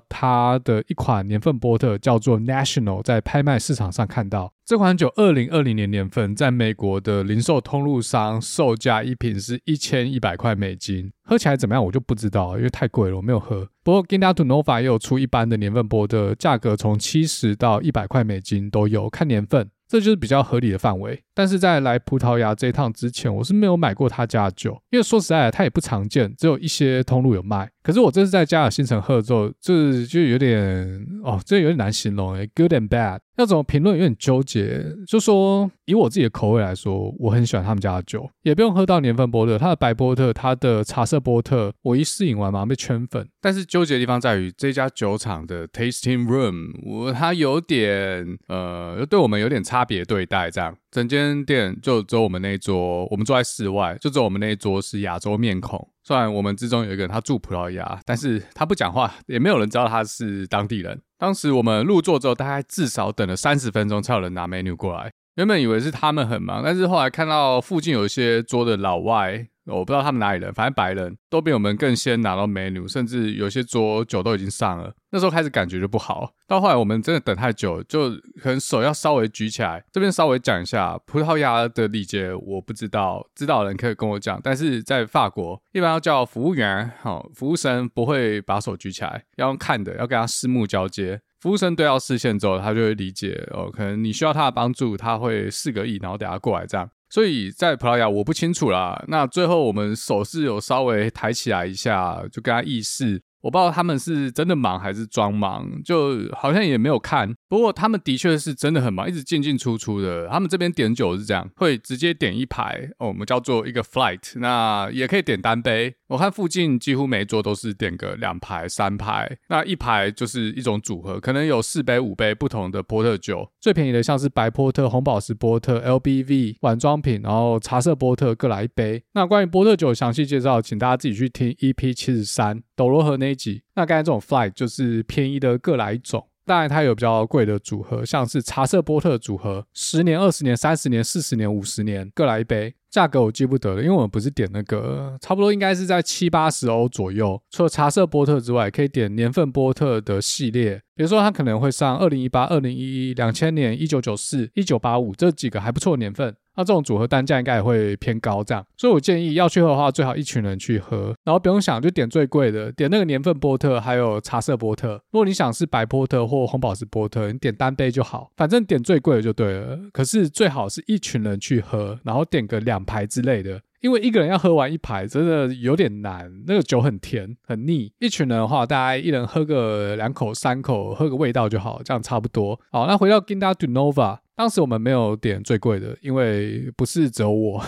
它的一款年份波特叫做 National，在拍卖市场上看到这款酒，二零二零年年份，在美国的零售通路商售价一瓶是一千一百块美金，喝起来怎么样我就不知道，因为太贵了，我没有喝。不过 Quinta de Nova 也有出一般的年份波特，价格从七十到一百块美金都有，看年份。这就是比较合理的范围，但是在来葡萄牙这一趟之前，我是没有买过他家的酒，因为说实在的，它也不常见，只有一些通路有卖。可是我这次在加尔新城喝之后，这就有点哦，这有点难形容诶，good and bad，要怎么评论有点纠结。就说以我自己的口味来说，我很喜欢他们家的酒，也不用喝到年份波特，它的白波特，它的茶色波特，我一试饮完马上被圈粉。但是纠结的地方在于这家酒厂的 tasting room，我它有点呃，对我们有点差别对待，这样。整间店就只有我们那一桌，我们坐在室外，就只有我们那一桌是亚洲面孔。虽然我们之中有一个人他住葡萄牙，但是他不讲话，也没有人知道他是当地人。当时我们入座之后，大概至少等了三十分钟才有人拿 menu 过来。原本以为是他们很忙，但是后来看到附近有一些桌的老外。我不知道他们哪里人，反正白人都比我们更先拿到 menu，甚至有些桌酒都已经上了。那时候开始感觉就不好，到后来我们真的等太久，就可能手要稍微举起来。这边稍微讲一下葡萄牙的礼节，我不知道，知道的人可以跟我讲。但是在法国，一般要叫服务员，好，服务生不会把手举起来，要用看的，要跟他四目交接。服务生对到视线之后，他就会理解哦，可能你需要他的帮助，他会四个亿，然后等下过来这样。所以在葡萄牙我不清楚啦。那最后我们手势有稍微抬起来一下，就跟他意思。我不知道他们是真的忙还是装忙，就好像也没有看。不过他们的确是真的很忙，一直进进出出的。他们这边点酒是这样，会直接点一排，哦，我们叫做一个 flight。那也可以点单杯。我看附近几乎每一桌都是点个两排、三排。那一排就是一种组合，可能有四杯、五杯不同的波特酒。最便宜的像是白波特、红宝石波特、LBV 碗装品，然后茶色波特各来一杯。那关于波特酒详细介绍，请大家自己去听 EP 七十三斗罗河那。那刚才这种 fly 就是便宜的各来一种，当然它有比较贵的组合，像是茶色波特组合，十年、二十年、三十年、四十年、五十年各来一杯，价格我记不得了，因为我们不是点那个，差不多应该是在七八十欧左右。除了茶色波特之外，可以点年份波特的系列，比如说它可能会上二零一八、二零一一、两千年、一九九四、一九八五这几个还不错年份。那这种组合单价应该也会偏高，这样，所以我建议要去喝的话，最好一群人去喝，然后不用想就点最贵的，点那个年份波特，还有茶色波特。如果你想是白波特或红宝石波特，你点单杯就好，反正点最贵的就对了。可是最好是一群人去喝，然后点个两排之类的，因为一个人要喝完一排真的有点难，那个酒很甜很腻。一群人的话，大概一人喝个两口三口，喝个味道就好，这样差不多。好，那回到 gina Du Nova。当时我们没有点最贵的，因为不是只有我，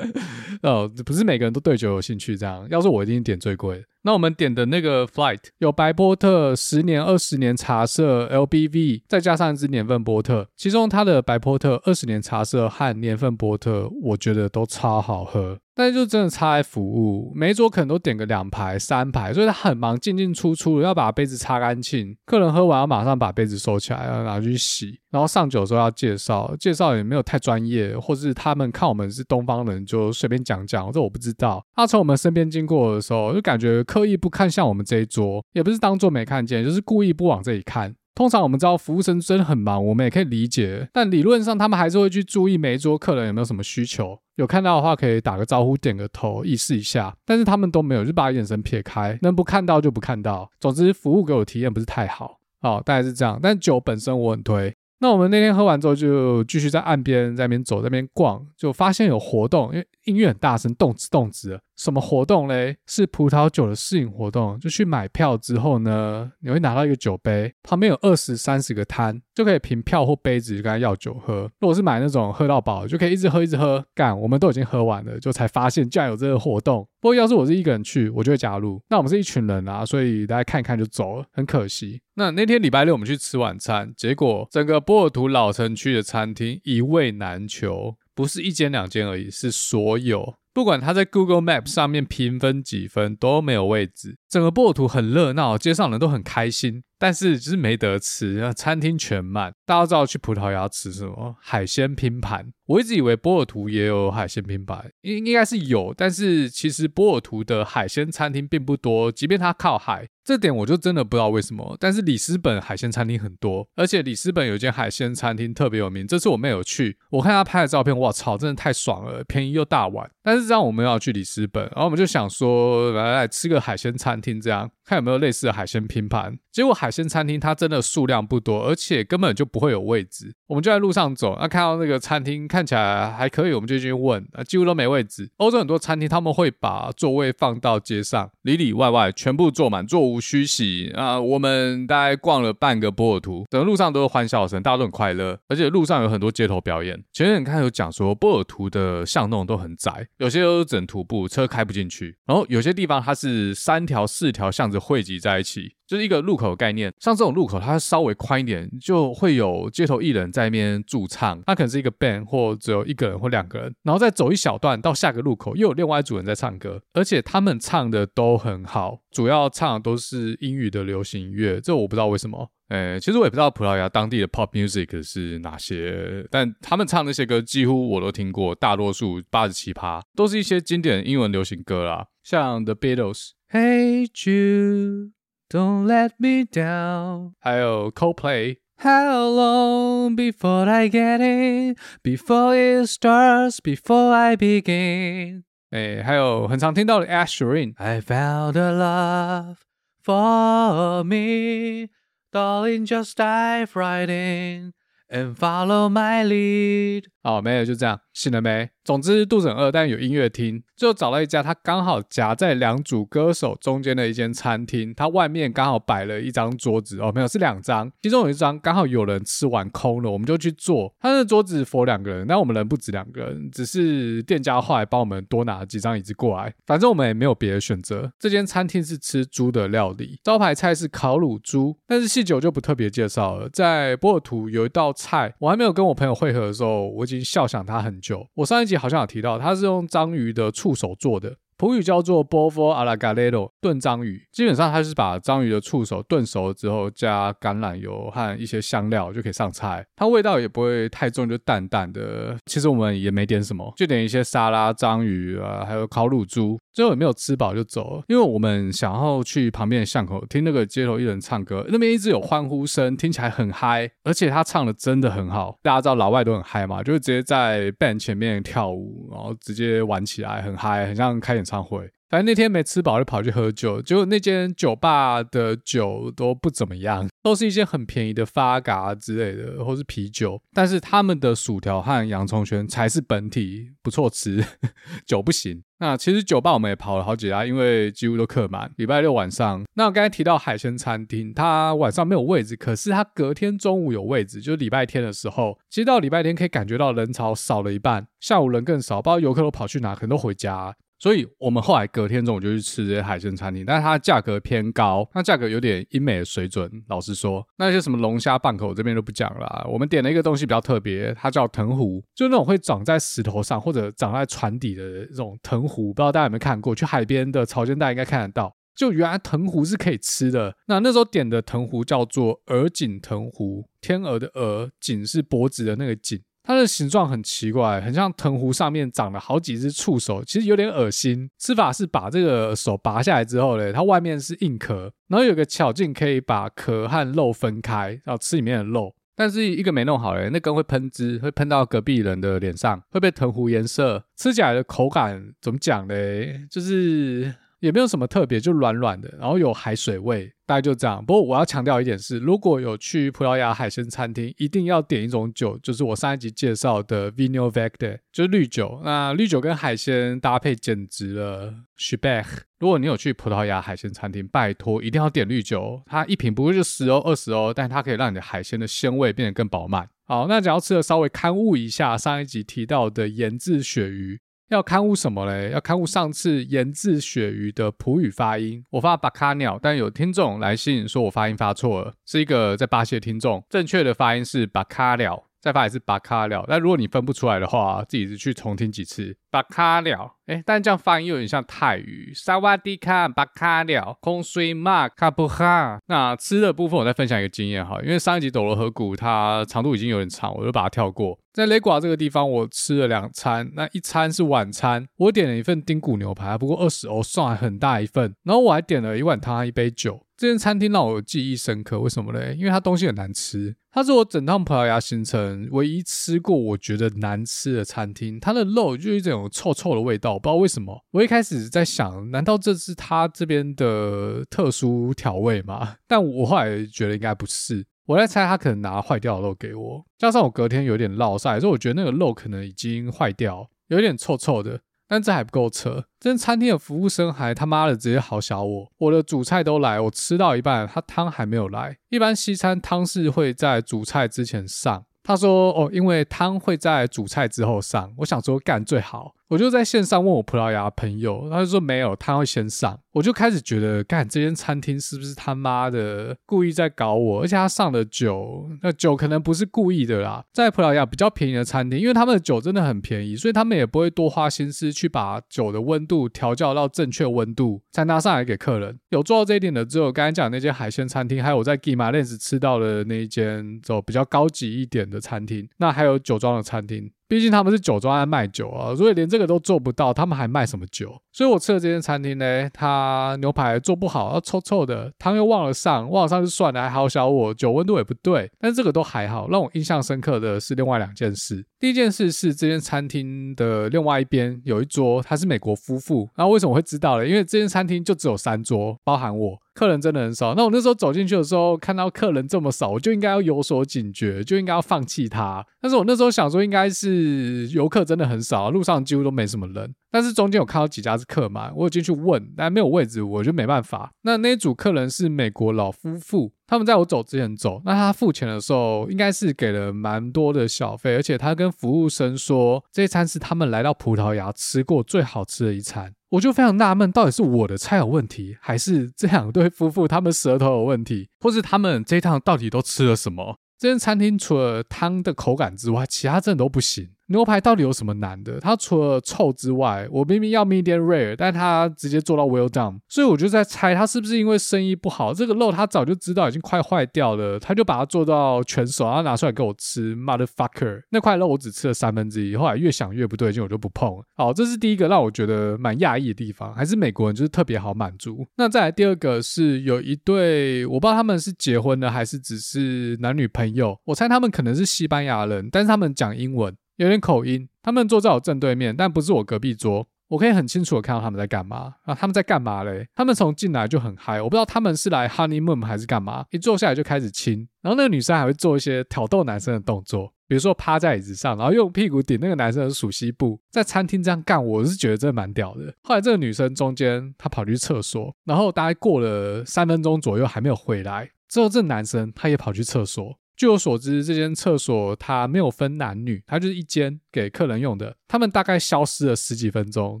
(laughs) 哦，不是每个人都对酒有兴趣。这样，要是我一定点最贵的。那我们点的那个 flight 有白波特十年、二十年茶色 LBV，再加上一支年份波特，其中它的白波特二十年茶色和年份波特，我觉得都超好喝。但是就真的差在服务，每一桌可能都点个两排、三排，所以他很忙，进进出出的要把杯子擦干净。客人喝完要马上把杯子收起来，要拿去洗。然后上酒的时候要介绍，介绍也没有太专业，或是他们看我们是东方人就随便讲讲，这我不知道。他从我们身边经过的时候，就感觉。刻意不看向我们这一桌，也不是当做没看见，就是故意不往这里看。通常我们知道服务生真的很忙，我们也可以理解，但理论上他们还是会去注意每一桌客人有没有什么需求。有看到的话可以打个招呼，点个头，意思一下。但是他们都没有，就把眼神撇开，能不看到就不看到。总之服务给我体验不是太好，哦，大概是这样。但酒本身我很推。那我们那天喝完之后，就继续在岸边在那边走，在那边逛，就发现有活动，因为音乐很大声，动次动次的。什么活动嘞？是葡萄酒的试饮活动，就去买票之后呢，你会拿到一个酒杯，旁边有二十三十个摊，就可以凭票或杯子就跟他要酒喝。如果是买那种喝到饱，就可以一直喝一直喝。干，我们都已经喝完了，就才发现居然有这个活动。不过要是我是一个人去，我就会加入。那我们是一群人啊，所以大家看一看就走了，很可惜。那那天礼拜六我们去吃晚餐，结果整个波尔图老城区的餐厅一位难求，不是一间两间而已，是所有。不管他在 Google Map 上面评分几分都没有位置，整个波尔图很热闹，街上人都很开心，但是就是没得吃，餐厅全满。大家知道去葡萄牙吃什么？海鲜拼盘。我一直以为波尔图也有海鲜拼盘，应应该是有，但是其实波尔图的海鲜餐厅并不多，即便它靠海。这点我就真的不知道为什么，但是里斯本海鲜餐厅很多，而且里斯本有一间海鲜餐厅特别有名。这次我没有去，我看他拍的照片，哇操，真的太爽了，便宜又大碗。但是这样我们要去里斯本，然后我们就想说来来吃个海鲜餐厅，这样看有没有类似的海鲜拼盘。结果海鲜餐厅它真的数量不多，而且根本就不会有位置。我们就在路上走，那看到那个餐厅看起来还可以，我们就进去问，啊，几乎都没位置。欧洲很多餐厅他们会把座位放到街上，里里外外全部坐满，座无虚席啊！我们大概逛了半个波尔图，整个路上都是欢笑声，大家都很快乐，而且路上有很多街头表演。前面你看有讲说，波尔图的巷弄都很窄，有些都是整徒步，车开不进去。然后有些地方它是三条、四条巷子汇集在一起。就是一个路口的概念，像这种路口，它稍微宽一点，就会有街头艺人在那边驻唱。它可能是一个 band，或只有一个人或两个人，然后再走一小段到下个路口，又有另外一组人在唱歌，而且他们唱的都很好，主要唱的都是英语的流行音乐。这我不知道为什么，诶，其实我也不知道葡萄牙当地的 pop music 是哪些，但他们唱那些歌几乎我都听过，大多数八十七趴都是一些经典英文流行歌啦，像 The Beatles，Hey Jude。Don't let me down，还有 Coldplay，How long before I get in? Before it starts, before I begin。哎，还有很常听到的 Asherin。I found a love for me, darling, just dive right in and follow my lead。哦，没有，就这样，醒了没？总之肚子很饿，但有音乐听，就找了一家，它刚好夹在两组歌手中间的一间餐厅。它外面刚好摆了一张桌子，哦，没有，是两张，其中有一张刚好有人吃完空了，我们就去坐。他的桌子 for 两个人，但我们人不止两个人，只是店家后来帮我们多拿了几张椅子过来。反正我们也没有别的选择。这间餐厅是吃猪的料理，招牌菜是烤乳猪，但是细酒就不特别介绍了。在波尔图有一道菜，我还没有跟我朋友会合的时候，我已经笑想他很久。我上一集好像有提到，它是用章鱼的触手做的。葡语叫做 Polvo a l a g a l e r o 炖章鱼，基本上它是把章鱼的触手炖熟了之后，加橄榄油和一些香料就可以上菜。它味道也不会太重，就淡淡的。其实我们也没点什么，就点一些沙拉、章鱼啊，还有烤乳猪。最后也没有吃饱就走了，因为我们想要去旁边的巷口听那个街头艺人唱歌，那边一直有欢呼声，听起来很嗨，而且他唱的真的很好。大家知道老外都很嗨嘛，就是直接在 band 前面跳舞，然后直接玩起来，很嗨，很像开演唱会。反正那天没吃饱就跑去喝酒，结果那间酒吧的酒都不怎么样，都是一些很便宜的发嘎之类的，或是啤酒。但是他们的薯条和洋葱圈才是本体，不错吃，(laughs) 酒不行。那其实酒吧我们也跑了好几家，因为几乎都客满。礼拜六晚上，那我刚才提到海鲜餐厅，它晚上没有位置，可是它隔天中午有位置，就是礼拜天的时候，其实到礼拜天可以感觉到人潮少了一半，下午人更少，不知道游客都跑去哪，可能都回家。所以我们后来隔天中午就去吃这些海鲜餐厅，但是它价格偏高，那价格有点英美的水准。老实说，那些什么龙虾、半口这边都不讲了。我们点了一个东西比较特别，它叫藤壶，就那种会长在石头上或者长在船底的这种藤壶，不知道大家有没有看过？去海边的潮间带应该看得到。就原来藤壶是可以吃的。那那时候点的藤壶叫做鹅颈藤壶，天鹅的鹅，颈是脖子的那个颈。它的形状很奇怪，很像藤壶上面长了好几只触手，其实有点恶心。吃法是把这个手拔下来之后嘞，它外面是硬壳，然后有个巧劲可以把壳和肉分开，然后吃里面的肉。但是一个没弄好嘞，那根会喷汁，会喷到隔壁人的脸上，会被藤壶颜色。吃起来的口感怎么讲嘞？就是也没有什么特别，就软软的，然后有海水味，大概就这样。不过我要强调一点是，如果有去葡萄牙海鲜餐厅，一定要点一种酒，就是我上一集介绍的 Vinho Verde，就是绿酒。那绿酒跟海鲜搭配简直了，Super。如果你有去葡萄牙海鲜餐厅，拜托一定要点绿酒，它一瓶不过就十欧二十欧，但它可以让你的海鲜的鲜味变得更饱满。好，那只要吃的稍微勘误一下上一集提到的盐渍鳕鱼。要刊误什么嘞？要刊误上次研制鳕鱼的葡语发音。我发巴卡鸟，但有听众来信说我发音发错了，是一个在巴西的听众。正确的发音是巴卡鸟，再发也是巴卡鸟。但如果你分不出来的话，自己去重听几次。巴卡鸟，哎，但这样发音又有点像泰语。萨瓦迪卡，巴卡鸟，空水马卡布哈。那吃的部分，我再分享一个经验哈，因为上一集斗罗河谷它长度已经有点长，我就把它跳过。在雷寡这个地方，我吃了两餐，那一餐是晚餐，我点了一份丁骨牛排，不过二十欧，算还很大一份。然后我还点了一碗汤，一杯酒。这间餐厅让我记忆深刻，为什么嘞？因为它东西很难吃，它是我整趟葡萄牙行程唯一吃过我觉得难吃的餐厅。它的肉就是一种臭臭的味道，不知道为什么。我一开始在想，难道这是它这边的特殊调味吗？(laughs) 但我后来觉得应该不是。我在猜他可能拿坏掉的肉给我，(laughs) 加上我隔天有点落晒，所以我觉得那个肉可能已经坏掉，有点臭臭的。但这还不够扯，这餐厅的服务生还他妈的直接好小我，我的主菜都来，我吃到一半，他汤还没有来。一般西餐汤是会在主菜之前上，他说哦，因为汤会在主菜之后上。我想说干最好。我就在线上问我葡萄牙朋友，他就说没有，他会先上。我就开始觉得，干这间餐厅是不是他妈的故意在搞我？而且他上的酒，那酒可能不是故意的啦。在葡萄牙比较便宜的餐厅，因为他们的酒真的很便宜，所以他们也不会多花心思去把酒的温度调校到正确温度才拿上来给客人。有做到这一点的，只有刚才讲那间海鲜餐厅，还有我在 Guimarães 吃到的那一间走比较高级一点的餐厅。那还有酒庄的餐厅。毕竟他们是酒庄在卖酒啊，所以连这个都做不到，他们还卖什么酒？所以我吃的这间餐厅呢，它牛排做不好，臭臭的，汤又忘了上，忘了上就算了，还好小我，酒温度也不对，但是这个都还好。让我印象深刻的是另外两件事。第一件事是这间餐厅的另外一边有一桌，他是美国夫妇。那为什么会知道呢？因为这间餐厅就只有三桌，包含我。客人真的很少。那我那时候走进去的时候，看到客人这么少，我就应该要有所警觉，就应该要放弃他。但是我那时候想说，应该是游客真的很少，路上几乎都没什么人。但是中间有看到几家是客满，我有进去问，但没有位置，我就没办法。那那一组客人是美国老夫妇，他们在我走之前走。那他付钱的时候，应该是给了蛮多的小费，而且他跟服务生说，这一餐是他们来到葡萄牙吃过最好吃的一餐。我就非常纳闷，到底是我的菜有问题，还是这两对夫妇他们舌头有问题，或是他们这一趟到底都吃了什么？这间餐厅除了汤的口感之外，其他真的都不行。牛排到底有什么难的？它除了臭之外，我明明要 medium rare，但它直接做到 well done，所以我就在猜，它是不是因为生意不好？这个肉他早就知道已经快坏掉了，他就把它做到全熟，然后拿出来给我吃。Motherfucker，那块肉我只吃了三分之一，后来越想越不对劲，我就不碰了。好，这是第一个让我觉得蛮讶异的地方，还是美国人就是特别好满足。那再来第二个是有一对，我不知道他们是结婚的还是只是男女朋友，我猜他们可能是西班牙人，但是他们讲英文。有点口音，他们坐在我正对面，但不是我隔壁桌，我可以很清楚的看到他们在干嘛啊！他们在干嘛嘞？他们从进来就很嗨，我不知道他们是来 honeymoon 还是干嘛，一坐下来就开始亲，然后那个女生还会做一些挑逗男生的动作，比如说趴在椅子上，然后用屁股顶那个男生的鼠蹊部，在餐厅这样干，我是觉得真的蛮屌的。后来这个女生中间她跑去厕所，然后大概过了三分钟左右还没有回来，之后这男生他也跑去厕所。据我所知，这间厕所它没有分男女，它就是一间给客人用的。他们大概消失了十几分钟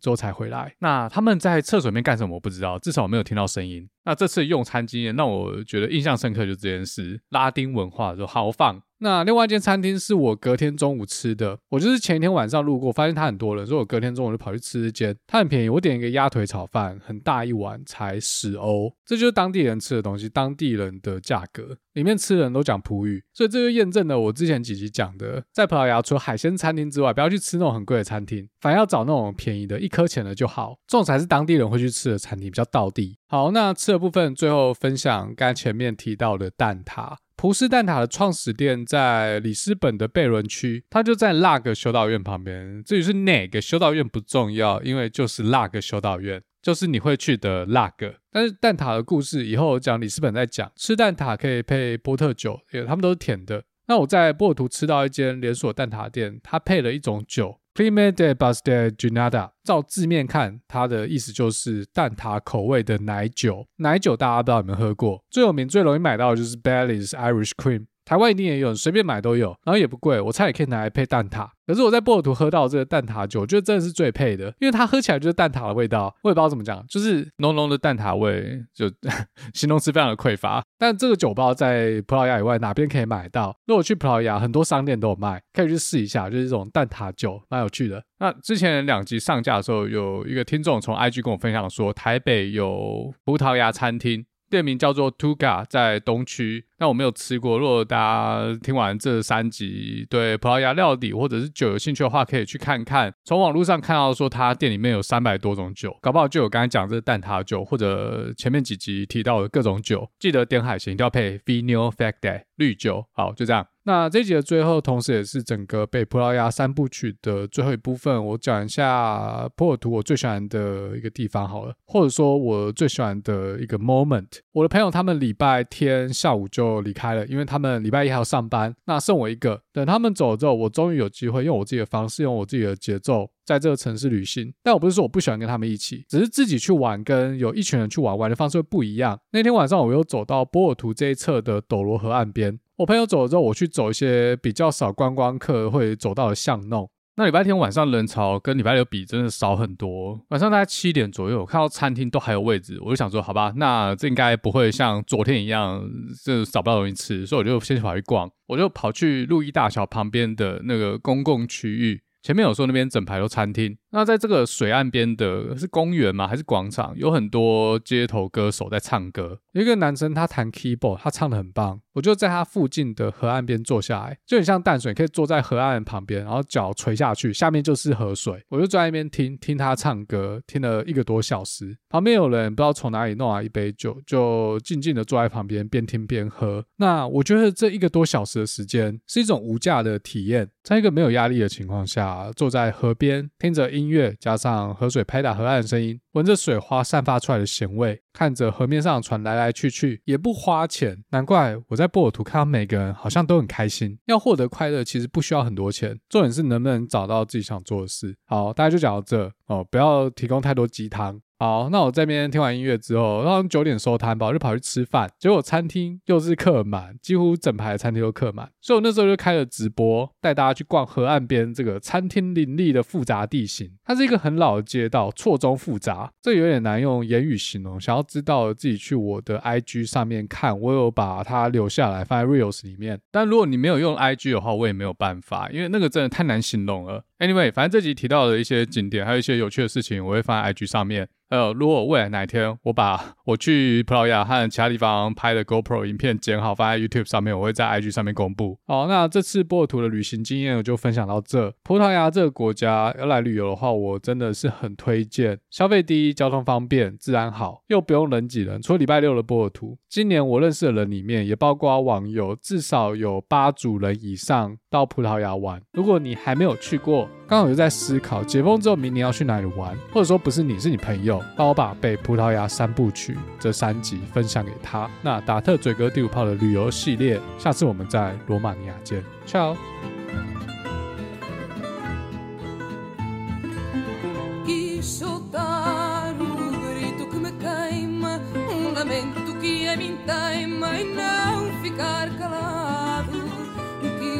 之后才回来。那他们在厕所里面干什么？我不知道，至少我没有听到声音。那这次用餐经验让我觉得印象深刻，就这件事：拉丁文化就豪放。那另外一间餐厅是我隔天中午吃的，我就是前一天晚上路过，发现它很多人，所以我隔天中午就跑去吃一间，它很便宜，我点一个鸭腿炒饭，很大一碗，才十欧，这就是当地人吃的东西，当地人的价格。里面吃的人都讲葡语，所以这就验证了我之前几集讲的，在葡萄牙除了海鲜餐厅之外，不要去吃那种很贵的餐厅，反而要找那种便宜的，一颗钱的就好，这种才是当地人会去吃的餐厅，比较道地。好，那吃的部分最后分享刚才前面提到的蛋挞。葡式蛋挞的创始店在里斯本的贝伦区，它就在那个修道院旁边。至于是哪个修道院不重要，因为就是那个修道院。就是你会去的那个。但是蛋挞的故事以后讲里斯本再讲。吃蛋挞可以配波特酒，因为他们都是甜的。那我在波尔图吃到一间连锁蛋挞店，它配了一种酒，Crema de b a s t e g i n a d a。照字面看，它的意思就是蛋挞口味的奶酒。奶酒大家不知道有没有喝过？最有名、最容易买到的就是 Bally's Irish Cream。台湾一定也有，随便买都有，然后也不贵，我猜也可以拿来配蛋挞。可是我在波尔图喝到这个蛋挞酒，我觉得真的是最配的，因为它喝起来就是蛋挞的味道，我也不知道怎么讲，就是浓浓的蛋挞味，就 (laughs) 形容词非常的匮乏。但这个酒包在葡萄牙以外哪边可以买到？如果去葡萄牙，很多商店都有卖，可以去试一下，就是这种蛋挞酒，蛮有趣的。那之前两集上架的时候，有一个听众从 IG 跟我分享说，台北有葡萄牙餐厅。店名叫做 Tuga，在东区。那我没有吃过。如果大家听完这三集，对葡萄牙料理或者是酒有兴趣的话，可以去看看。从网络上看到说，他店里面有三百多种酒，搞不好就有刚才讲这蛋挞酒，或者前面几集提到的各种酒。记得点海鲜一定要配 Vinho Verde 绿酒。好，就这样。那这集的最后，同时也是整个北葡萄牙三部曲的最后一部分，我讲一下波尔图我最喜欢的一个地方好了，或者说我最喜欢的一个 moment。我的朋友他们礼拜天下午就离开了，因为他们礼拜一还要上班，那剩我一个。等他们走了之后，我终于有机会用我自己的方式，用我自己的节奏，在这个城市旅行。但我不是说我不喜欢跟他们一起，只是自己去玩跟有一群人去玩，玩的方式会不一样。那天晚上我又走到波尔图这一侧的斗罗河岸边。我朋友走了之后，我去走一些比较少观光客会走到的巷弄。那礼拜天晚上人潮跟礼拜六比真的少很多。晚上大概七点左右，我看到餐厅都还有位置，我就想说，好吧，那这应该不会像昨天一样，这找不到东西吃，所以我就先跑去逛。我就跑去路易大桥旁边的那个公共区域，前面有说那边整排都餐厅。那在这个水岸边的是公园吗？还是广场？有很多街头歌手在唱歌。有一个男生他弹 keyboard，他唱的很棒。我就在他附近的河岸边坐下来，就很像淡水，可以坐在河岸旁边，然后脚垂下去，下面就是河水。我就坐在那边听听他唱歌，听了一个多小时。旁边有人不知道从哪里弄来一杯酒，就静静的坐在旁边边听边喝。那我觉得这一个多小时的时间是一种无价的体验，在一个没有压力的情况下，坐在河边听着音。音乐加上河水拍打河岸的声音，闻着水花散发出来的咸味，看着河面上的船来来去去，也不花钱。难怪我在波尔图看到每个人好像都很开心。要获得快乐，其实不需要很多钱，重点是能不能找到自己想做的事。好，大家就讲到这哦，不要提供太多鸡汤。好，那我这边听完音乐之后，然后九点收摊吧，我就跑去吃饭。结果餐厅又是客满，几乎整排餐厅都客满。所以我那时候就开了直播，带大家去逛河岸边这个餐厅林立的复杂地形。它是一个很老的街道，错综复杂，这有点难用言语形容。想要知道自己去我的 IG 上面看，我有把它留下来放在 Reels 里面。但如果你没有用 IG 的话，我也没有办法，因为那个真的太难形容了。Anyway，反正这集提到的一些景点，还有一些有趣的事情，我会放在 IG 上面。呃，如果未来哪一天我把 (laughs) 我去葡萄牙和其他地方拍的 GoPro 影片剪好放在 YouTube 上面，我会在 IG 上面公布。好，那这次波尔图的旅行经验我就分享到这。葡萄牙这个国家要来旅游的话，我真的是很推荐。消费低，交通方便，治安好，又不用人挤人。除了礼拜六的波尔图，今年我认识的人里面也包括网友，至少有八组人以上到葡萄牙玩。如果你还没有去过，刚好就在思考解封之后明年要去哪里玩，或者说不是你，是你朋友，帮我把《被葡萄牙三部曲》这三集分享给他。那达特嘴哥第五炮的旅游系列，下次我们在罗马尼亚见，Ciao。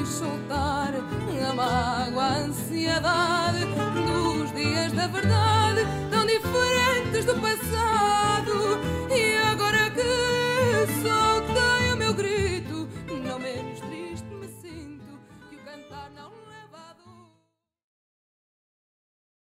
soltar a mágoa, a ansiedade dos dias da verdade, tão diferentes do passado. E agora que sou